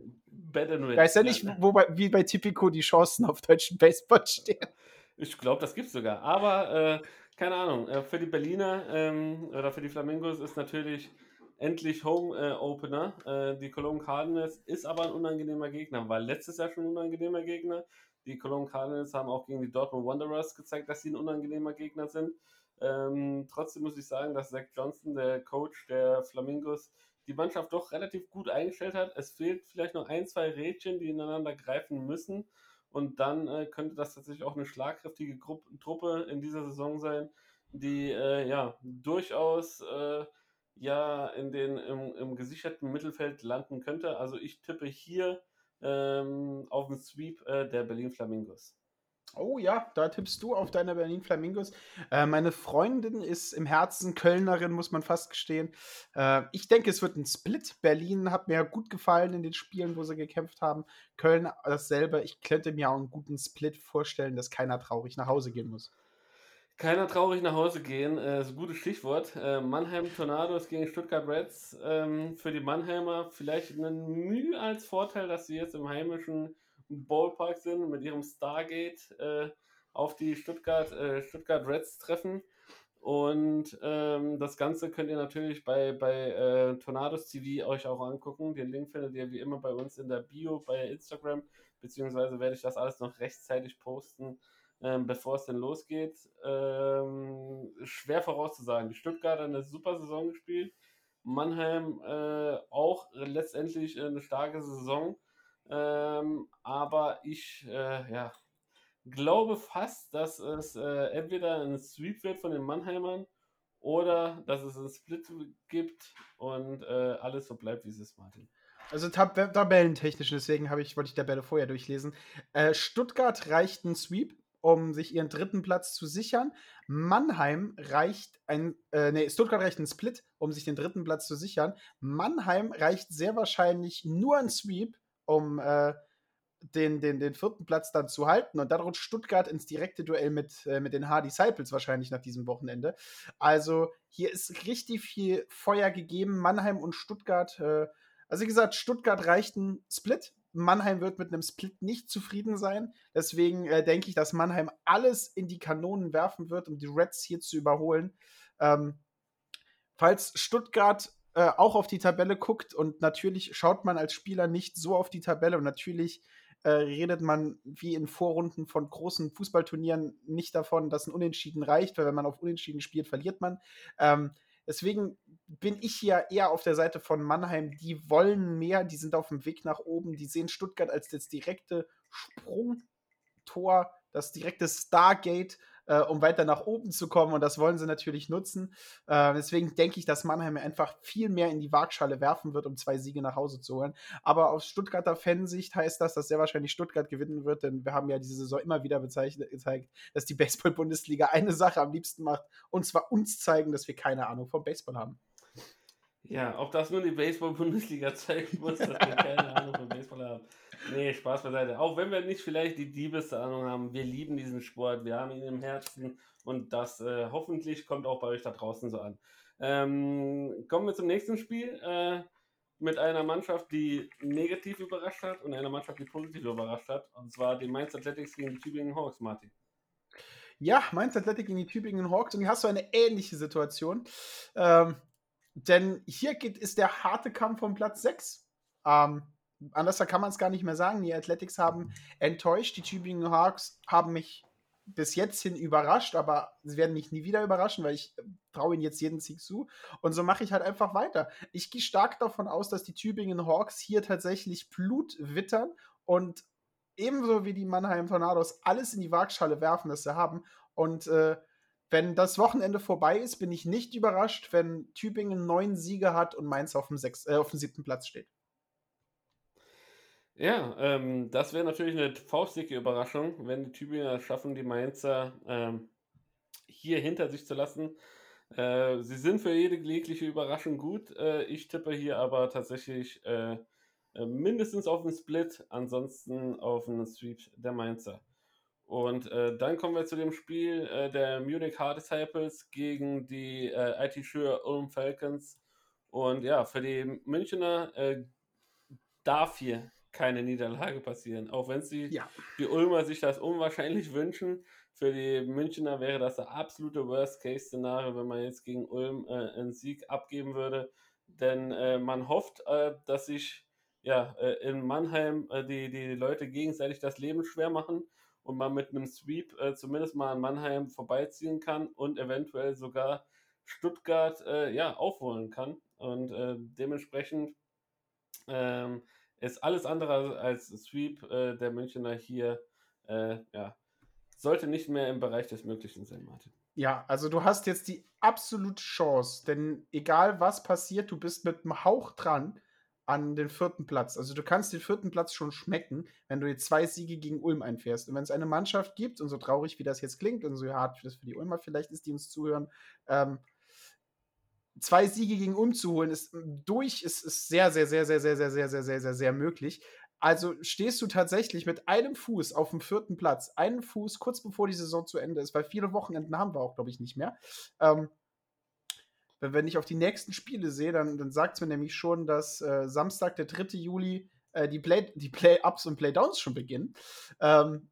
Bet and Win. Weiß ja nicht, wo bei, wie bei Tipico die Chancen auf deutschen Baseball stehen. Ich glaube, das gibt's sogar. Aber äh, keine Ahnung. Äh, für die Berliner ähm, oder für die Flamingos ist natürlich endlich Home äh, Opener. Äh, die Cologne Cardinals ist aber ein unangenehmer Gegner, weil letztes Jahr schon ein unangenehmer Gegner. Die Cologne Cardinals haben auch gegen die Dortmund Wanderers gezeigt, dass sie ein unangenehmer Gegner sind. Ähm, trotzdem muss ich sagen, dass Zach Johnson, der Coach der Flamingos, die Mannschaft doch relativ gut eingestellt hat. Es fehlt vielleicht noch ein, zwei Rädchen, die ineinander greifen müssen. Und dann äh, könnte das tatsächlich auch eine schlagkräftige Gru Truppe in dieser Saison sein, die äh, ja durchaus äh, ja in den im, im, gesicherten Mittelfeld landen könnte. Also ich tippe hier ähm, auf den Sweep äh, der Berlin Flamingos. Oh ja, da tippst du auf deine Berlin Flamingos. Äh, meine Freundin ist im Herzen Kölnerin, muss man fast gestehen. Äh, ich denke, es wird ein Split. Berlin hat mir gut gefallen in den Spielen, wo sie gekämpft haben. Köln dasselbe. Ich könnte mir auch einen guten Split vorstellen, dass keiner traurig nach Hause gehen muss. Keiner traurig nach Hause gehen, äh, ist ein gutes Stichwort. Äh, Mannheim Tornados gegen Stuttgart Reds. Ähm, für die Mannheimer vielleicht ein Mühe als Vorteil, dass sie jetzt im heimischen Ballpark sind, mit ihrem Stargate äh, auf die Stuttgart, äh, Stuttgart Reds treffen. Und ähm, das Ganze könnt ihr natürlich bei, bei äh, Tornados TV euch auch angucken. Den Link findet ihr wie immer bei uns in der Bio bei Instagram, beziehungsweise werde ich das alles noch rechtzeitig posten ähm, bevor es denn losgeht. Ähm, schwer vorauszusagen. Die Stuttgarter eine super Saison gespielt. Mannheim äh, auch letztendlich eine starke Saison. Ähm, aber ich äh, ja, glaube fast, dass es äh, entweder ein Sweep wird von den Mannheimern oder dass es einen Split gibt und äh, alles so bleibt, wie es ist, Martin. Also tab tabellentechnisch, deswegen ich, wollte ich Tabelle vorher durchlesen. Äh, Stuttgart reicht ein Sweep um sich ihren dritten Platz zu sichern. Mannheim reicht ein, äh, nee, Stuttgart reicht ein Split, um sich den dritten Platz zu sichern. Mannheim reicht sehr wahrscheinlich nur ein Sweep, um äh, den, den, den vierten Platz dann zu halten. Und dann rutscht Stuttgart ins direkte Duell mit, äh, mit den Hard Disciples wahrscheinlich nach diesem Wochenende. Also hier ist richtig viel Feuer gegeben. Mannheim und Stuttgart, äh, also wie gesagt, Stuttgart reicht ein Split, Mannheim wird mit einem Split nicht zufrieden sein. Deswegen äh, denke ich, dass Mannheim alles in die Kanonen werfen wird, um die Reds hier zu überholen. Ähm, falls Stuttgart äh, auch auf die Tabelle guckt und natürlich schaut man als Spieler nicht so auf die Tabelle und natürlich äh, redet man wie in Vorrunden von großen Fußballturnieren nicht davon, dass ein Unentschieden reicht, weil wenn man auf Unentschieden spielt, verliert man. Ähm, Deswegen bin ich hier eher auf der Seite von Mannheim. Die wollen mehr, die sind auf dem Weg nach oben, die sehen Stuttgart als das direkte Sprungtor, das direkte Stargate äh, um weiter nach oben zu kommen. Und das wollen sie natürlich nutzen. Äh, deswegen denke ich, dass Mannheim einfach viel mehr in die Waagschale werfen wird, um zwei Siege nach Hause zu holen. Aber aus Stuttgarter Fansicht heißt das, dass sehr wahrscheinlich Stuttgart gewinnen wird, denn wir haben ja diese Saison immer wieder gezeigt, dass die Baseball-Bundesliga eine Sache am liebsten macht, und zwar uns zeigen, dass wir keine Ahnung vom Baseball haben. Ja, ob das nur die Baseball-Bundesliga zeigen muss, dass wir keine Ahnung vom Baseball haben. Nee, Spaß beiseite. Auch wenn wir nicht vielleicht die diebeste Ahnung haben, wir lieben diesen Sport, wir haben ihn im Herzen und das äh, hoffentlich kommt auch bei euch da draußen so an. Ähm, kommen wir zum nächsten Spiel äh, mit einer Mannschaft, die negativ überrascht hat und einer Mannschaft, die positiv überrascht hat. Und zwar die Mainz Athletics gegen die Tübingen Hawks, Martin. Ja, Mainz Athletic gegen die Tübingen Hawks und hier hast du eine ähnliche Situation. Ähm, denn hier geht, ist der harte Kampf vom Platz 6. Ähm, anders kann man es gar nicht mehr sagen. Die Athletics haben enttäuscht. Die Tübingen Hawks haben mich bis jetzt hin überrascht, aber sie werden mich nie wieder überraschen, weil ich traue ihnen jetzt jeden Sieg zu. Und so mache ich halt einfach weiter. Ich gehe stark davon aus, dass die Tübingen Hawks hier tatsächlich Blut wittern und ebenso wie die Mannheim Tornados alles in die Waagschale werfen, das sie haben. Und äh, wenn das Wochenende vorbei ist, bin ich nicht überrascht, wenn Tübingen neun Siege hat und Mainz auf dem, sechs, äh, auf dem siebten Platz steht. Ja, ähm, das wäre natürlich eine faustdicke Überraschung, wenn die Tübinger schaffen, die Mainzer ähm, hier hinter sich zu lassen. Äh, sie sind für jede jegliche Überraschung gut. Äh, ich tippe hier aber tatsächlich äh, äh mindestens auf einen Split, ansonsten auf einen Sweep der Mainzer. Und äh, dann kommen wir zu dem Spiel äh, der Munich Hard Disciples gegen die IT Schür Ulm Falcons. Und ja, für die Münchner darf hier keine Niederlage passieren. Auch wenn sie Ja. die Ulmer sich das unwahrscheinlich wünschen. Für die Münchner wäre das der absolute Worst-Case-Szenario, wenn man jetzt gegen Ulm äh, einen Sieg abgeben würde. Denn äh, man hofft, äh, dass sich ja, äh, in Mannheim äh, die, die Leute gegenseitig das Leben schwer machen und man mit einem Sweep äh, zumindest mal an Mannheim vorbeiziehen kann und eventuell sogar Stuttgart ja, aufholen kann. Und dementsprechend ähm, ist alles andere als Sweep äh, der Münchner hier, äh, ja, sollte nicht mehr im Bereich des Möglichen sein, Martin. Ja, also du hast jetzt die absolute Chance, denn egal was passiert, du bist mit einem Hauch dran an den vierten Platz. Also du kannst den vierten Platz schon schmecken, wenn du jetzt zwei Siege gegen Ulm einfährst. Und wenn es eine Mannschaft gibt, und so traurig wie das jetzt klingt und so hart wie das für die Ulmer vielleicht ist, die uns zuhören, ähm, zwei Siege gegen Ulm zu holen, ist durch, ist, ist sehr, sehr, sehr, sehr, sehr, sehr, sehr, sehr, sehr, sehr, sehr möglich. Also stehst du tatsächlich mit einem Fuß auf dem vierten Platz, einen Fuß kurz bevor die Saison zu Ende ist, weil viele Wochenenden haben wir auch, glaube ich, nicht mehr. Ähm, wenn, ich auf die nächsten Spiele sehe, dann, dann sagt es mir nämlich schon, dass äh, Samstag, der 3. Juli, äh, die, Play, die Play-Ups und Playdowns schon beginnen. Ähm,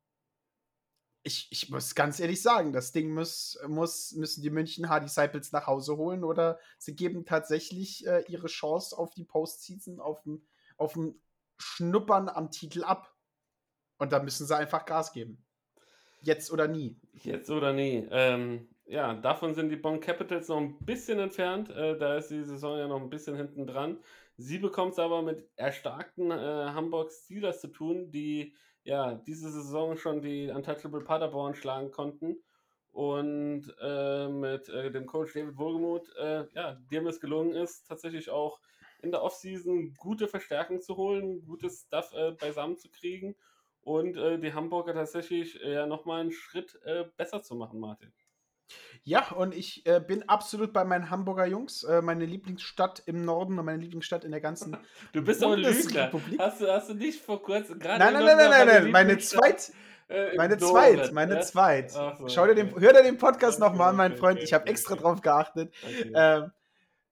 ich, ich muss ganz ehrlich sagen, das Ding muss, muss, müssen die München Hard Disciples nach Hause holen oder sie geben tatsächlich äh, ihre Chance auf die Postseason, auf ein, auf ein Schnuppern am Titel ab. Und da müssen sie einfach Gas geben. Jetzt oder nie. Jetzt oder nie. Ähm, ja, davon sind die Bonn Capitals noch ein bisschen entfernt. Äh, da ist die Saison ja noch ein bisschen hinten dran. Sie bekommt es aber mit erstarkten äh, Hamburg Steelers zu tun, die ja diese Saison schon die Untouchable Paderborn schlagen konnten. Und äh, mit äh, dem Coach David Wohlgemuth, äh, ja, dem es gelungen ist, tatsächlich auch in der Offseason gute Verstärkung zu holen, gutes Stuff äh, beisammen zu kriegen und äh, die Hamburger tatsächlich äh, ja nochmal einen Schritt besser zu machen, Martin. Ja, und ich äh, bin absolut bei meinen Hamburger Jungs. Äh, meine Lieblingsstadt im Norden und meine Lieblingsstadt in der ganzen. Du bist doch ein Lügner. Hast du, hast du nicht vor kurzem gerade. Nein, nein, nein, nein, nein, nein. Meine zweit, äh, meine Doret, zweit, meine ja? zweit. Ach so, Schau dir den, okay. hör dir den Podcast Okay, nochmal an, mein okay, Freund. Ich habe extra drauf geachtet. Ähm,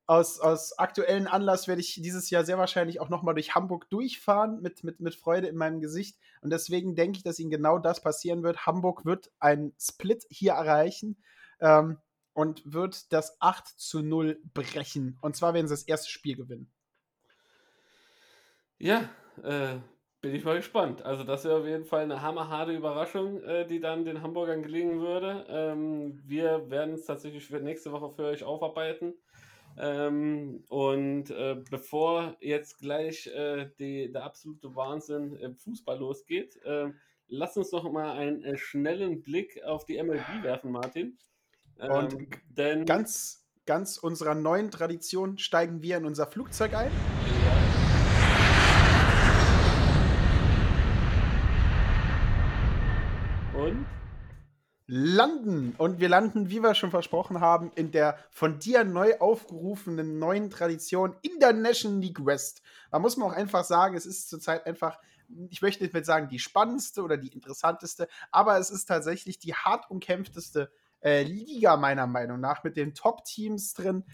aus, aus aktuellen Anlass werde ich dieses Jahr sehr wahrscheinlich auch nochmal durch Hamburg durchfahren mit, mit, mit Freude in meinem Gesicht. Und deswegen denke ich, dass ihnen genau das passieren wird. Hamburg wird einen Split hier erreichen ähm, und wird das 8 zu 0 brechen. Und zwar werden sie das erste Spiel gewinnen. Ja, äh, bin ich mal gespannt. Also das wäre auf jeden Fall eine hammerharte Überraschung, äh, die dann den Hamburgern gelingen würde. Ähm, wir werden es tatsächlich für nächste Woche für euch aufarbeiten. Ähm, und äh, bevor jetzt gleich äh, die, der absolute Wahnsinn im Fußball losgeht, äh, lass uns noch mal einen äh, schnellen Blick auf die MLB werfen, Martin. Und Ähm, denn Ganz, ganz unserer neuen Tradition steigen wir in unser Flugzeug ein. und landen. Und wir landen, wie wir schon versprochen haben, in der von dir neu aufgerufenen neuen Tradition in der National League West. Da muss man auch einfach sagen, es ist zurzeit einfach, ich möchte nicht mehr sagen, die spannendste oder die interessanteste, aber es ist tatsächlich die hart umkämpfteste äh, Liga, meiner Meinung nach, mit den Top-Teams drin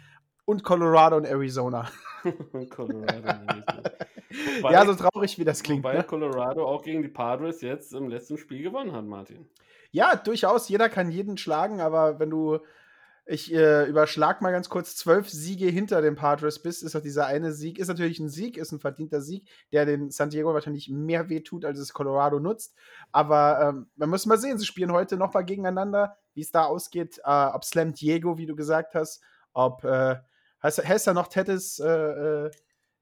und Colorado und Arizona. Colorado. Wobei- ja, so traurig wie das klingt. Wobei Ne? Colorado auch gegen die Padres jetzt im letzten Spiel gewonnen hat, Martin. Ja, durchaus. Jeder kann jeden schlagen, aber wenn du, ich äh, überschlag mal ganz kurz, zwölf Siege hinter den Padres bist, ist doch dieser eine Sieg, ist natürlich ein Sieg, ist ein verdienter Sieg, der den San Diego wahrscheinlich mehr wehtut, als es Colorado nutzt. Aber ähm, wir müssen mal sehen, sie spielen heute nochmal gegeneinander, wie es da ausgeht, äh, ob Slam Diego, wie du gesagt hast, ob, äh, heißt, heißt er noch Tettis äh, äh,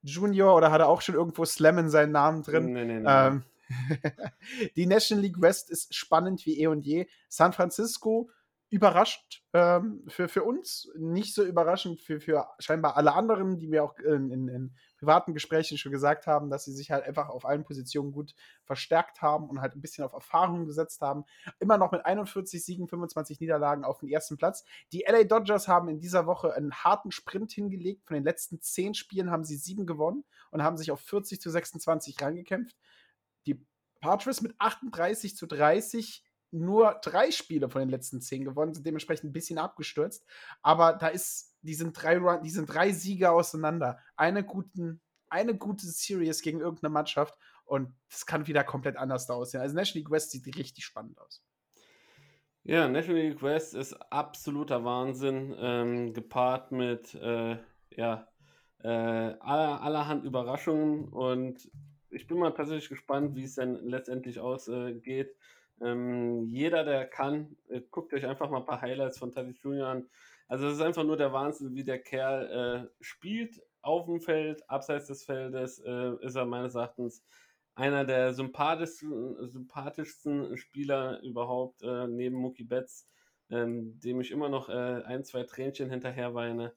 Junior oder hat er auch schon irgendwo Slam in seinen Namen drin? Nee, nee, nee. Ähm, die National League West ist spannend wie eh und je. San Francisco überrascht ähm, für, für uns, nicht so überraschend für, für scheinbar alle anderen, die mir auch in, in, in privaten Gesprächen schon gesagt haben, dass sie sich halt einfach auf allen Positionen gut verstärkt haben und halt ein bisschen auf Erfahrung gesetzt haben. Immer noch mit 41 Siegen, 25 Niederlagen auf den ersten Platz. Die LA Dodgers haben in dieser Woche einen harten Sprint hingelegt. Von den letzten zehn Spielen haben sie sieben gewonnen und haben sich auf 40 zu 26 rangekämpft. Die Padres mit 38 zu 30 nur drei Spiele von den letzten zehn gewonnen, sind dementsprechend ein bisschen abgestürzt. Aber da ist, die sind drei, Run, die sind drei Siege auseinander. Eine, guten, eine gute Series gegen irgendeine Mannschaft. Und das kann wieder komplett anders aussehen. Also National League West sieht richtig spannend aus. Ja, National League West ist absoluter Wahnsinn, ähm, gepaart mit äh, ja, äh, aller, allerhand Überraschungen und ich bin mal tatsächlich gespannt, wie es denn letztendlich ausgeht. Ähm, jeder, der kann, äh, guckt euch einfach mal ein paar Highlights von Tati Junior an. Also es ist einfach nur der Wahnsinn, wie der Kerl äh, spielt auf dem Feld, abseits des Feldes äh, ist er meines Erachtens einer der sympathischsten, sympathischsten Spieler überhaupt äh, neben Mookie Betts, ähm, dem ich immer noch äh, ein, zwei Tränchen hinterher weine.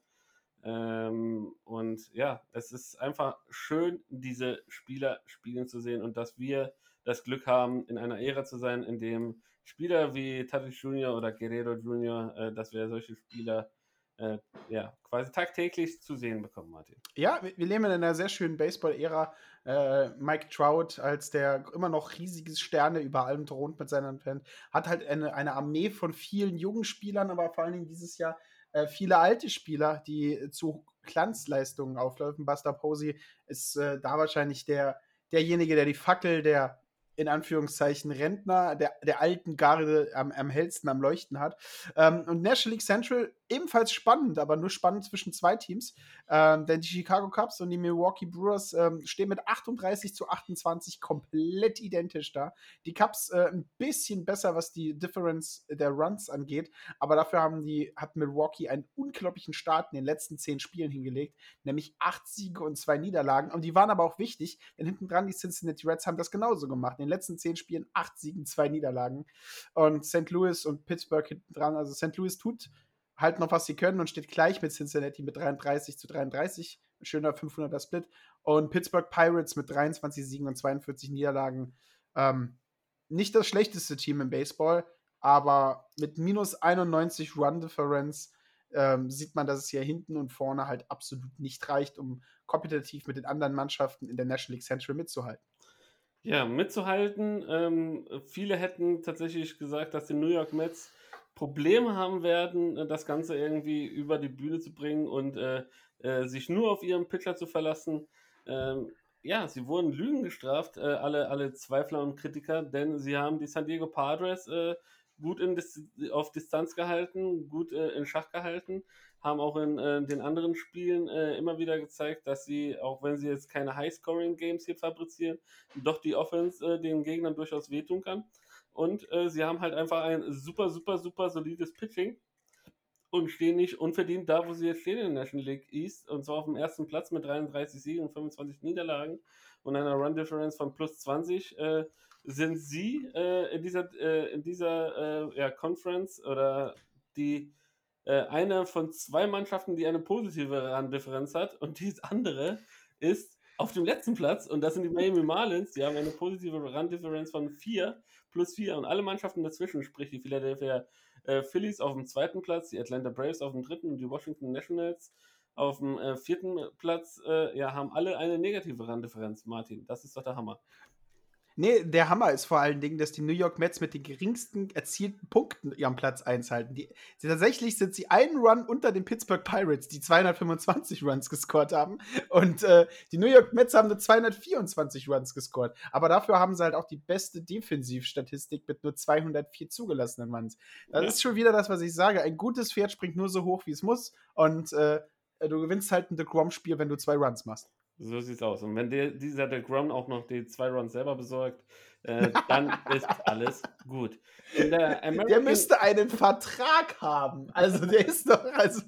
Ähm, und ja, es ist einfach schön, diese Spieler spielen zu sehen und dass wir das Glück haben, in einer Ära zu sein, in dem Spieler wie Tatis Jr. oder Guerrero Jr., äh, dass wir solche Spieler äh, ja, quasi tagtäglich zu sehen bekommen, Martin. Ja, wir, leben in einer sehr schönen Baseball-Ära. Äh, Mike Trout als der immer noch riesiges Sterne über allem thront mit seinen Fans, hat halt eine, eine Armee von vielen jungen Spielern, aber vor allen Dingen dieses Jahr äh, viele alte Spieler, die zu Glanzleistungen auflaufen. Buster Posey ist äh, da wahrscheinlich der, derjenige, der die Fackel der in Anführungszeichen Rentner der, der alten Garde am, am hellsten am Leuchten hat. Ähm, und National League Central ebenfalls spannend, aber nur spannend zwischen zwei Teams. Ähm, denn die Chicago Cubs und die Milwaukee Brewers ähm, stehen mit 38 zu 28 komplett identisch da. Die Cubs äh, ein bisschen besser, was die Difference der Runs angeht, aber dafür haben die, hat Milwaukee einen unglaublichen Start in den letzten zehn Spielen hingelegt, nämlich acht Siege und zwei Niederlagen. Und die waren aber auch wichtig, denn hinten dran die Cincinnati Reds haben das genauso gemacht. In den letzten zehn Spielen acht Siegen, zwei Niederlagen. Und St. Louis und Pittsburgh hinten dran. Also St. Louis tut halt noch, was sie können und steht gleich mit Cincinnati mit 33 zu 33. Ein schöner 500er Split. Und Pittsburgh Pirates mit 23 Siegen und 42 Niederlagen. Ähm, nicht das schlechteste Team im Baseball, aber mit minus 91 Run Difference ähm, sieht man, dass es hier hinten und vorne halt absolut nicht reicht, um kompetitiv mit den anderen Mannschaften in der National League Central mitzuhalten. Ja, mitzuhalten. Ähm, viele hätten tatsächlich gesagt, dass die New York Mets Probleme haben werden, äh, das Ganze irgendwie über die Bühne zu bringen und äh, äh, sich nur auf ihren Pitcher zu verlassen. Ähm, ja, sie wurden Lügen gestraft, äh, alle, alle Zweifler und Kritiker, denn sie haben die San Diego Padres äh, gut Dis auf Distanz gehalten, gut äh, in Schach gehalten, haben auch in den anderen Spielen immer wieder gezeigt, dass sie, auch wenn sie jetzt keine High-Scoring-Games hier fabrizieren, doch die Offense den Gegnern durchaus wehtun kann. Und äh, sie haben halt einfach ein super, super, super solides Pitching und stehen nicht unverdient da, wo sie jetzt stehen in der National League East. Und zwar auf dem ersten Platz mit 33 Siegen und 25 Niederlagen und einer Run Difference von plus 20. Äh, sind sie äh, in dieser, äh, in dieser äh, ja, Conference oder die äh, eine von zwei Mannschaften, die eine positive Run-Differenz hat und die andere ist auf dem letzten Platz und das sind die Miami Marlins, die haben eine positive Run-Differenz von 4 plus 4 und alle Mannschaften dazwischen, sprich die Philadelphia äh, Phillies auf dem zweiten Platz, die Atlanta Braves auf dem dritten und die Washington Nationals auf dem äh, vierten Platz, äh, ja, haben alle eine negative Run-Differenz, Martin. Das ist doch der Hammer. Nee, der Hammer ist vor allen Dingen, dass die New York Mets mit den geringsten erzielten Punkten ihren Platz 1 halten. Die, die, tatsächlich sind sie einen Run unter den Pittsburgh Pirates, die 225 Runs gescored haben. Und äh, die New York Mets haben nur 224 Runs gescored. Aber dafür haben sie halt auch die beste Defensivstatistik mit nur 204 zugelassenen Runs. Das ja. ist schon wieder das, was ich sage. Ein gutes Pferd springt nur so hoch, wie es muss. Und äh, du gewinnst halt ein The Grom-Spiel, wenn du zwei Runs machst. So sieht's aus. Und wenn der, dieser der Grum auch noch die zwei Runs selber besorgt, äh, dann ist alles gut. Der, der, müsste einen Vertrag haben. Also der ist doch. Also,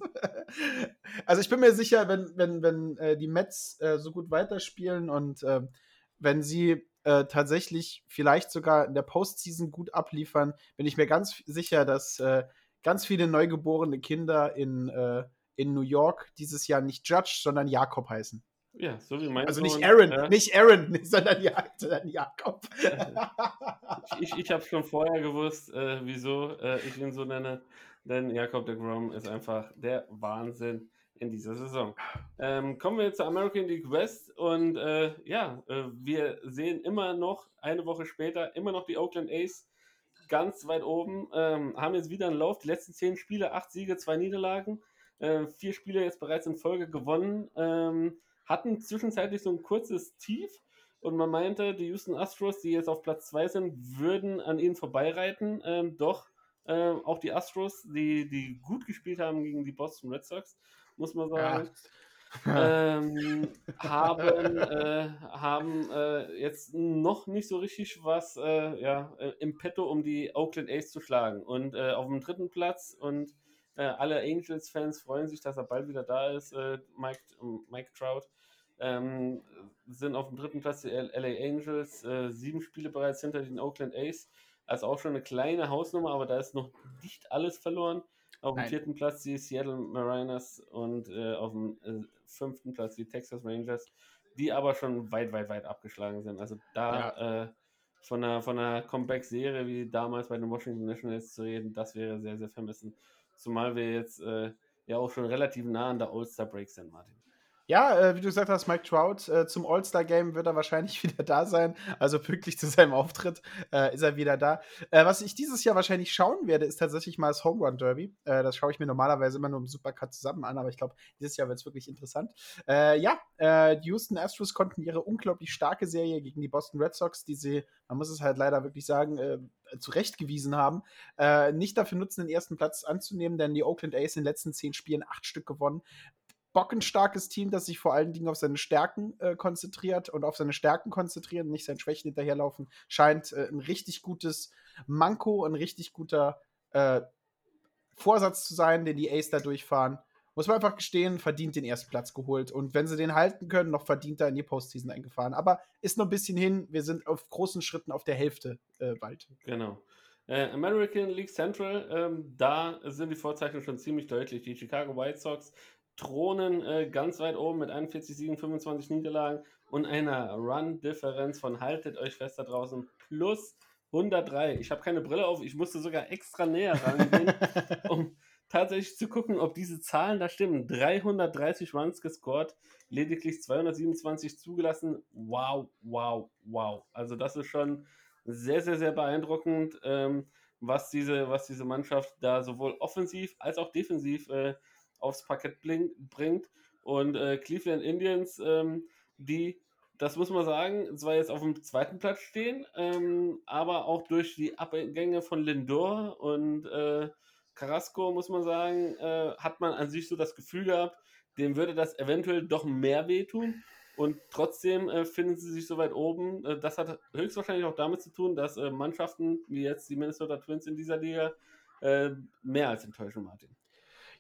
also ich bin mir sicher, wenn, wenn, wenn äh, die Mets äh, so gut weiterspielen und äh, wenn sie äh, tatsächlich vielleicht sogar in der Postseason gut abliefern, bin ich mir ganz sicher, dass äh, ganz viele neugeborene Kinder in, in New York dieses Jahr nicht Judge, sondern Jakob heißen. Ja, so wie mein Also nicht Aaron, äh, nicht Aaron, sondern, ja, sondern Jakob. ich ich habe schon vorher gewusst, äh, wieso äh, ich ihn so nenne, denn Jakob de Grom ist einfach der Wahnsinn in dieser Saison. Ähm, kommen wir jetzt zur American League West und äh, ja, äh, wir sehen immer noch, eine Woche später, immer noch die Oakland A's ganz weit oben, ähm, haben jetzt wieder einen Lauf, die letzten zehn Spiele, acht Siege, zwei Niederlagen, äh, vier Spiele jetzt bereits in Folge gewonnen. Ähm, hatten zwischenzeitlich so ein kurzes Tief Und man meinte, die Houston Astros, die jetzt auf Platz 2 sind, würden an ihnen vorbeireiten. Ähm, doch äh, auch die Astros, die, die gut gespielt haben gegen die Boston Red Sox, muss man sagen. Ja. ähm, haben äh, haben äh, jetzt noch nicht so richtig was äh, ja, äh, im Petto, um die Oakland A's zu schlagen. Und äh, auf dem dritten Platz und äh, alle Angels-Fans freuen sich, dass er bald wieder da ist, Mike, Mike Trout. Ähm, sind auf dem dritten Platz die LA Angels, sieben Spiele bereits hinter den Oakland A's. Also auch schon eine kleine Hausnummer, aber da ist noch nicht alles verloren. Auf dem Nein. vierten Platz die Seattle Mariners und äh, auf dem äh, fünften Platz die Texas Rangers, die aber schon weit, weit, weit abgeschlagen sind. Also da ja. äh, von einer, von einer Comeback-Serie wie damals bei den Washington Nationals zu reden, das wäre sehr, sehr vermessen. Zumal wir jetzt äh, ja auch schon relativ nah an der All-Star-Break sind, Martin. Ja, äh, wie du gesagt hast, Mike Trout, äh, zum All-Star-Game wird er wahrscheinlich wieder da sein. Also pünktlich zu seinem Auftritt äh, ist er wieder da. Äh, was ich dieses Jahr wahrscheinlich schauen werde, ist tatsächlich mal das Home Run Derby. Äh, das schaue ich mir normalerweise immer nur im Supercut zusammen an, aber ich glaube, dieses Jahr wird es wirklich interessant. Äh, ja, die Houston Astros konnten ihre unglaublich starke Serie gegen die Boston Red Sox, die sie, man muss es halt leider wirklich sagen, zurechtgewiesen haben, nicht dafür nutzen, den ersten Platz anzunehmen, denn die Oakland A's in den letzten zehn Spielen acht Stück gewonnen bockenstarkes Team, das sich vor allen Dingen auf seine Stärken äh, konzentriert und auf seine Stärken konzentrieren, nicht seinen Schwächen hinterherlaufen, scheint äh, ein richtig gutes Manko, ein richtig guter äh, Vorsatz zu sein, den die Ace da durchfahren. Muss man einfach gestehen, verdient den ersten Platz geholt. Und wenn sie den halten können, noch verdient er in die Postseason eingefahren. Aber ist noch ein bisschen hin. Wir sind auf großen Schritten auf der Hälfte äh, bald. Genau. Äh, American League Central, ähm, da sind die Vorzeichen schon ziemlich deutlich. Die Chicago White Sox thronen äh, ganz weit oben mit 41 Siegen, 25 Niederlagen und einer Run-Differenz von, haltet euch fest da draußen, plus 103. Ich habe keine Brille auf, ich musste sogar extra näher rangehen, um tatsächlich zu gucken, ob diese Zahlen da stimmen. 330 Runs gescored, lediglich 227 zugelassen. Wow, wow, wow. Also das ist schon sehr, sehr, sehr beeindruckend, ähm, was, diese, was diese Mannschaft da sowohl offensiv als auch defensiv äh, aufs Parkett bringt. Und äh, Cleveland Indians, ähm, die, das muss man sagen, zwar jetzt auf dem zweiten Platz stehen, ähm, aber auch durch die Abgänge von Lindor und äh, Carrasco, muss man sagen, äh, hat man an sich so das Gefühl gehabt, dem würde das eventuell doch mehr wehtun. Und trotzdem äh, finden sie sich so weit oben. Äh, das hat höchstwahrscheinlich auch damit zu tun, dass äh, Mannschaften wie jetzt die Minnesota Twins in dieser Liga äh, mehr als enttäuschen, Martin.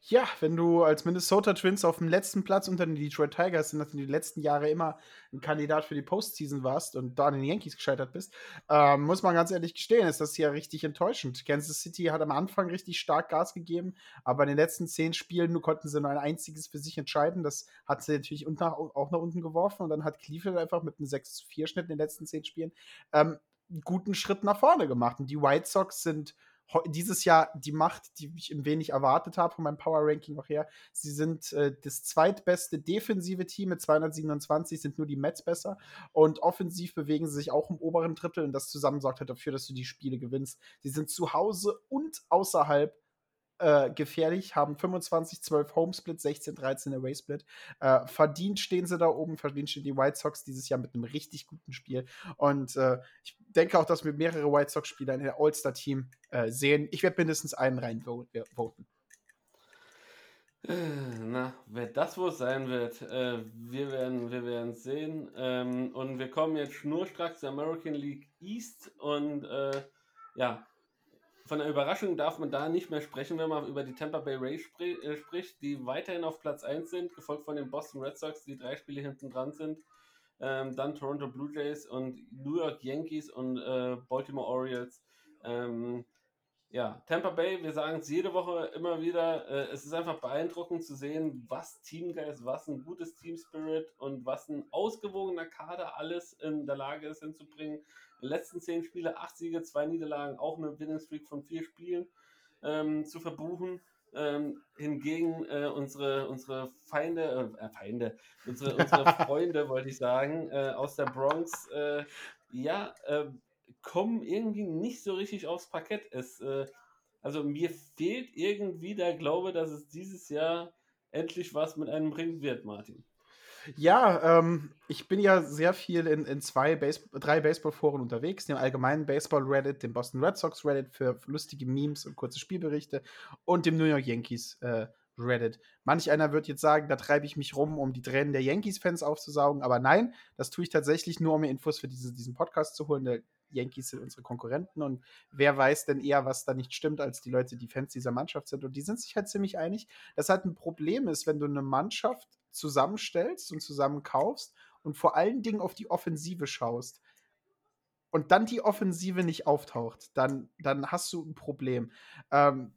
Ja, wenn du als Minnesota Twins auf dem letzten Platz unter den Detroit Tigers, in die letzten Jahre immer ein Kandidat für die Postseason warst und da an den Yankees gescheitert bist, ähm, muss man ganz ehrlich gestehen, ist das hier richtig enttäuschend. Kansas City hat am Anfang richtig stark Gas gegeben, aber in den letzten zehn Spielen konnten sie nur ein einziges für sich entscheiden. Das hat sie natürlich auch nach unten geworfen und dann hat Cleveland einfach mit einem 6-4-Schnitt in den letzten zehn Spielen ähm, einen guten Schritt nach vorne gemacht. Und die White Sox sind dieses Jahr die Macht, die ich ein wenig erwartet habe von meinem Power Ranking auch her. Sie sind äh, das zweitbeste defensive Team mit 227, sind nur die Mets besser. Und offensiv bewegen sie sich auch im oberen Drittel und das zusammen sorgt halt dafür, dass du die Spiele gewinnst. Sie sind zu Hause und außerhalb äh, gefährlich, haben 25, 12 Homesplit, 16, 13 Away Split. Äh, verdient stehen sie da oben, verdient stehen die White Sox dieses Jahr mit einem richtig guten Spiel. Und äh, ich denke auch, dass wir mehrere White Sox-Spieler in der All-Star-Team äh, sehen. Ich werde mindestens einen reinvoten. Äh, na, wer das wohl sein wird, äh, wir werden wir werden sehen. Ähm, und wir kommen jetzt schnurstracks zur American League East und äh, ja, von der Überraschung darf man da nicht mehr sprechen, wenn man über die Tampa Bay Rays spri äh, spricht, die weiterhin auf Platz 1 sind, gefolgt von den Boston Red Sox, die drei Spiele hinten dran sind. Ähm, dann Toronto Blue Jays und New York Yankees und äh, Baltimore Orioles. Ähm, ja, Tampa Bay, wir sagen es jede Woche immer wieder, äh, es ist einfach beeindruckend zu sehen, was Teamgeist, was ein gutes Team Spirit und was ein ausgewogener Kader alles in der Lage ist hinzubringen letzten zehn Spiele, acht Siege, zwei Niederlagen, auch eine Winning Streak von vier Spielen ähm, zu verbuchen. Ähm, hingegen äh, unsere, unsere Feinde, äh, äh Feinde, unsere, unsere Freunde, wollte ich sagen, äh, aus der Bronx, äh, ja, äh, kommen irgendwie nicht so richtig aufs Parkett. Es, also mir fehlt irgendwie der Glaube, dass es dieses Jahr endlich was mit einem bringen wird, Martin. Ja, ähm, ich bin ja sehr viel in, in zwei, Base drei Baseball-Foren unterwegs, dem allgemeinen Baseball-Reddit, dem Boston Red Sox Reddit für lustige Memes und kurze Spielberichte und dem New York Yankees äh, Reddit. Manch einer wird jetzt sagen, da treibe ich mich rum, um die Tränen der Yankees-Fans aufzusaugen, aber nein, das tue ich tatsächlich nur, um mir Infos für diese, diesen Podcast zu holen. Der Yankees sind unsere Konkurrenten und wer weiß denn eher, was da nicht stimmt, als die Leute, die Fans dieser Mannschaft sind. Und die sind sich halt ziemlich einig, dass halt ein Problem ist, wenn du eine Mannschaft zusammenstellst und zusammenkaufst und vor allen Dingen auf die Offensive schaust und dann die Offensive nicht auftaucht, dann, dann hast du ein Problem. Ähm,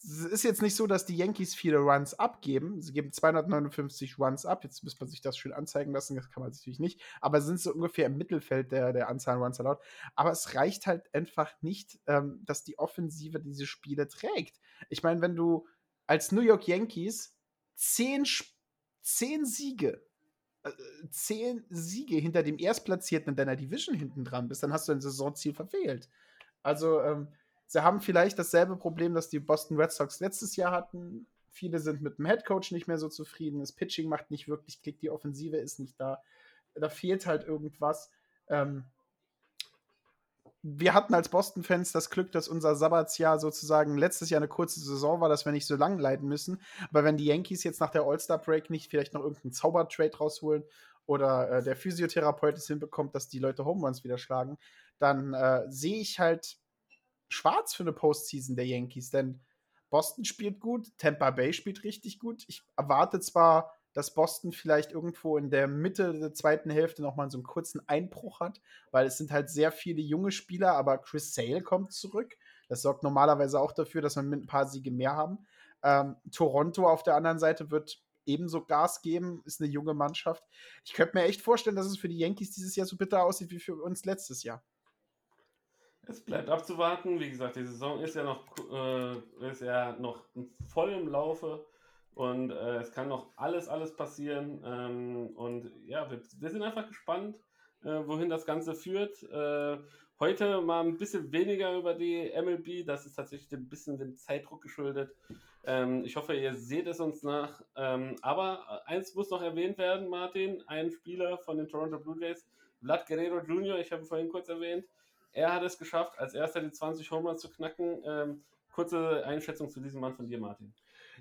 es ist jetzt nicht so, dass die Yankees viele Runs abgeben. Sie geben 259 Runs ab. Jetzt müsste man sich das schön anzeigen lassen. Das kann man natürlich nicht. Aber sind so ungefähr im Mittelfeld der, der Anzahl Runs allowed. Aber es reicht halt einfach nicht, ähm, dass die Offensive diese Spiele trägt. Ich meine, wenn du als New York Yankees zehn Spiele zehn Siege, äh, zehn Siege hinter dem Erstplatzierten in deiner Division hinten dran bist, dann hast du ein Saisonziel verfehlt. Also, ähm, sie haben vielleicht dasselbe Problem, das die Boston Red Sox letztes Jahr hatten. Viele sind mit dem Headcoach nicht mehr so zufrieden. Das Pitching macht nicht wirklich Klick, die Offensive ist nicht da. Da fehlt halt irgendwas. Ähm, wir hatten als Boston-Fans das Glück, dass unser Sabbatsjahr sozusagen letztes Jahr eine kurze Saison war, dass wir nicht so lang leiden müssen. Aber wenn die Yankees jetzt nach der All-Star-Break nicht vielleicht noch irgendeinen Zaubertrade rausholen oder äh, der Physiotherapeut es hinbekommt, dass die Leute Home Runs wieder schlagen, dann äh, sehe ich halt schwarz für eine Postseason der Yankees. Denn Boston spielt gut, Tampa Bay spielt richtig gut. Ich erwarte zwar dass Boston vielleicht irgendwo in der Mitte der zweiten Hälfte nochmal so einen kurzen Einbruch hat, weil es sind halt sehr viele junge Spieler, aber Chris Sale kommt zurück. Das sorgt normalerweise auch dafür, dass wir mit ein paar Siege mehr haben. Ähm, Toronto auf der anderen Seite wird ebenso Gas geben, ist eine junge Mannschaft. Ich könnte mir echt vorstellen, dass es für die Yankees dieses Jahr so bitter aussieht wie für uns letztes Jahr. Es bleibt abzuwarten. Wie gesagt, die Saison ist ja noch, äh, ist ja noch voll im Laufe. Und äh, es kann noch alles, alles passieren. Ähm, und ja, wir, wir, sind einfach gespannt, äh, wohin das Ganze führt. Äh, heute mal ein bisschen weniger über die MLB. Das ist tatsächlich ein bisschen dem Zeitdruck geschuldet. Ähm, ich hoffe, ihr seht es uns nach. Ähm, aber eins muss noch erwähnt werden, Martin. Ein Spieler von den Toronto Blue Jays, Vlad Guerrero Jr., ich habe ihn vorhin kurz erwähnt. Er hat es geschafft, als erster die 20 Homer zu knacken. Ähm, kurze Einschätzung zu diesem Mann von dir, Martin.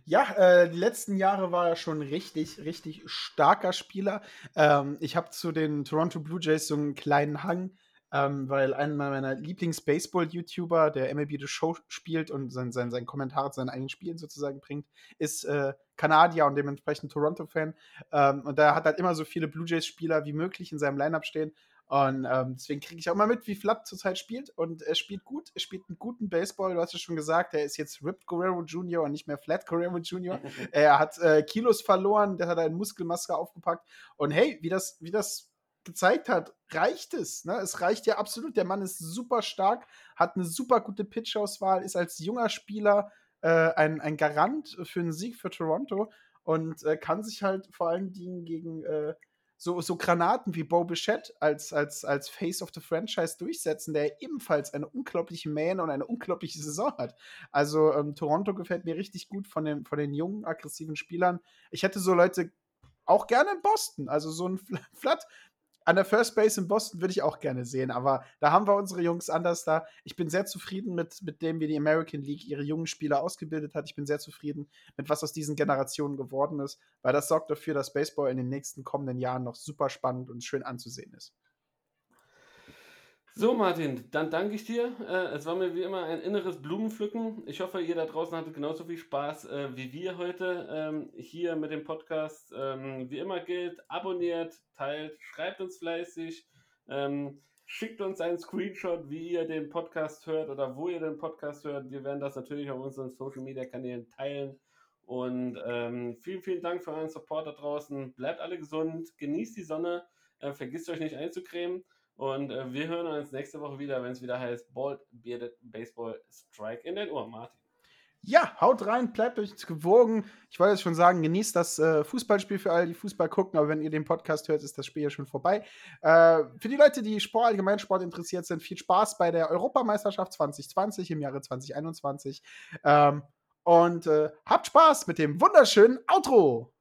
Ja, äh, die letzten Jahre war er schon richtig, richtig starker Spieler. Ähm, ich habe zu den Toronto Blue Jays so einen kleinen Hang, ähm, weil einer meiner Lieblings-Baseball-YouTuber, der MLB The Show spielt und sein, sein, sein Kommentar zu seinen eigenen Spielen sozusagen bringt, ist äh, Kanadier und dementsprechend Toronto-Fan. Ähm, und der hat halt immer so viele Blue Jays-Spieler wie möglich in seinem Lineup stehen. Und ähm, deswegen kriege ich auch mal mit, wie Flatt zurzeit spielt. Und er spielt gut, er spielt einen guten Baseball. Du hast es schon gesagt, er ist jetzt Ripped Guerrero Jr. und nicht mehr Flat Guerrero Jr. er hat äh, Kilos verloren, der hat eine Muskelmaske aufgepackt. Und hey, wie das, wie das gezeigt hat, reicht es. Ne? Es reicht ja absolut. Der Mann ist super stark, hat eine super gute Pitch-Auswahl, ist als junger Spieler äh, ein, ein Garant für einen Sieg für Toronto und äh, kann sich halt vor allen Dingen gegen äh, so, so Granaten wie Bo Bichette als, als, als Face of the Franchise durchsetzen, der ebenfalls eine unglaubliche Man und eine unglaubliche Saison hat. Also ähm, Toronto gefällt mir richtig gut von den, von den jungen, aggressiven Spielern. Ich hätte so Leute auch gerne in Boston. Also so ein Flat, an der First Base in Boston würde ich auch gerne sehen, aber da haben wir unsere Jungs anders da. Ich bin sehr zufrieden mit, mit dem, wie die American League ihre jungen Spieler ausgebildet hat. Ich bin sehr zufrieden mit was aus diesen Generationen geworden ist, weil das sorgt dafür, dass Baseball in den nächsten kommenden Jahren noch super spannend und schön anzusehen ist. So, Martin, dann danke ich dir. Äh, es war mir wie immer ein inneres Blumenpflücken. Ich hoffe, ihr da draußen hattet genauso viel Spaß äh, wie wir heute ähm, hier mit dem Podcast. Ähm, wie immer gilt, abonniert, teilt, schreibt uns fleißig, ähm, schickt uns einen Screenshot, wie ihr den Podcast hört oder wo ihr den Podcast hört. Wir werden das natürlich auf unseren Social Media Kanälen teilen. Und vielen, vielen Dank für euren Support da draußen. Bleibt alle gesund, genießt die Sonne, äh, vergisst euch nicht einzucremen. Und äh, wir hören uns nächste Woche wieder, wenn es wieder heißt Bald Bearded Baseball Strike in den Ohren. Martin. Ja, haut rein, bleibt euch gewogen. Ich wollte jetzt schon sagen, genießt das äh, Fußballspiel für alle, die Fußball gucken, aber wenn ihr den Podcast hört, ist das Spiel ja schon vorbei. Äh, für die Leute, die Sport, Allgemeinsport interessiert sind, viel Spaß bei der Europameisterschaft 2020 im Jahre 2021. Ähm, und äh, habt Spaß mit dem wunderschönen Outro.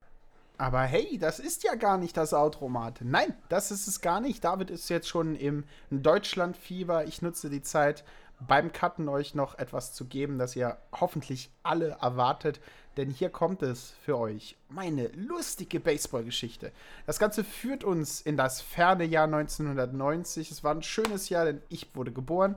Aber hey, das ist ja gar nicht das Automat. Nein, das ist es gar nicht. David ist jetzt schon im Deutschlandfieber. Ich nutze die Zeit beim Cutten euch noch etwas zu geben, das ihr hoffentlich alle erwartet. Denn hier kommt es für euch. Meine lustige Baseballgeschichte. Das Ganze führt uns in das ferne Jahr 1990. Es war ein schönes Jahr, denn ich wurde geboren.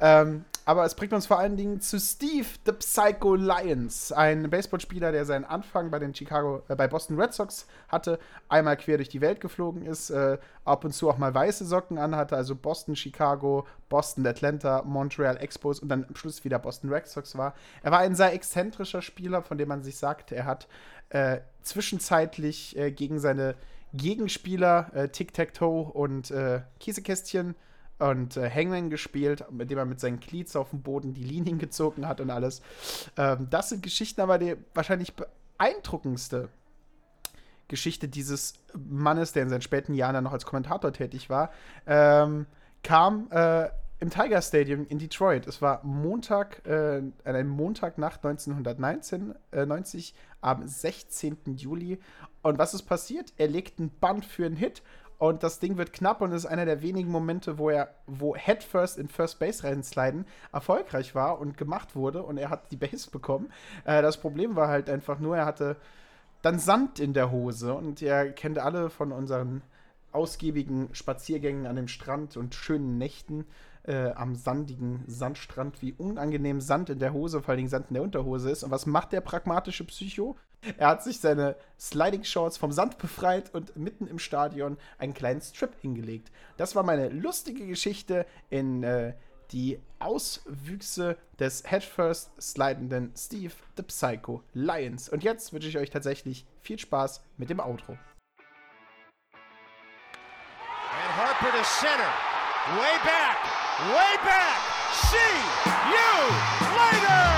Ähm, aber es bringt uns vor allen Dingen zu Steve the Psycho Lions, ein Baseballspieler, der seinen Anfang bei den Chicago, äh, bei Boston Red Sox hatte, einmal quer durch die Welt geflogen ist, äh, ab und zu auch mal weiße Socken anhatte, also Boston, Chicago, Boston, Atlanta, Montreal Expos und dann am Schluss wieder Boston Red Sox war. Er war ein sehr exzentrischer Spieler, von dem man sich sagt, er hat äh, zwischenzeitlich äh, gegen seine Gegenspieler äh, Tic-Tac-Toe und äh, Kiesekästchen und äh, Hangman gespielt, mit dem er mit seinen Cleats auf dem Boden die Linien gezogen hat und alles. Ähm, das sind Geschichten, aber die wahrscheinlich beeindruckendste Geschichte dieses Mannes, der in seinen späten Jahren dann noch als Kommentator tätig war, ähm, kam äh, im Tiger Stadium in Detroit. Es war Montag, äh, ein Montagnacht 1919, äh, 90, am 16. Juli. Und was ist passiert? Er legt ein Band für einen Hit und das Ding wird knapp und ist einer der wenigen Momente, wo er, wo Headfirst in First Base reinsliden erfolgreich war und gemacht wurde und er hat die Base bekommen. Äh, das Problem war halt einfach nur, er hatte dann Sand in der Hose und ihr kennt alle von unseren ausgiebigen Spaziergängen an dem Strand und schönen Nächten äh, am sandigen Sandstrand, wie unangenehm Sand in der Hose, vor allem Sand in der Unterhose ist. Und was macht der pragmatische Psycho? Er hat sich seine Sliding Shorts vom Sand befreit und mitten im Stadion einen kleinen Strip hingelegt. Das war meine lustige Geschichte in äh, die Auswüchse des Headfirst slidenden Steve the Psycho Lions. Und jetzt wünsche ich euch tatsächlich viel Spaß mit dem Outro. And Harper to center. Way back. Way back. See you later.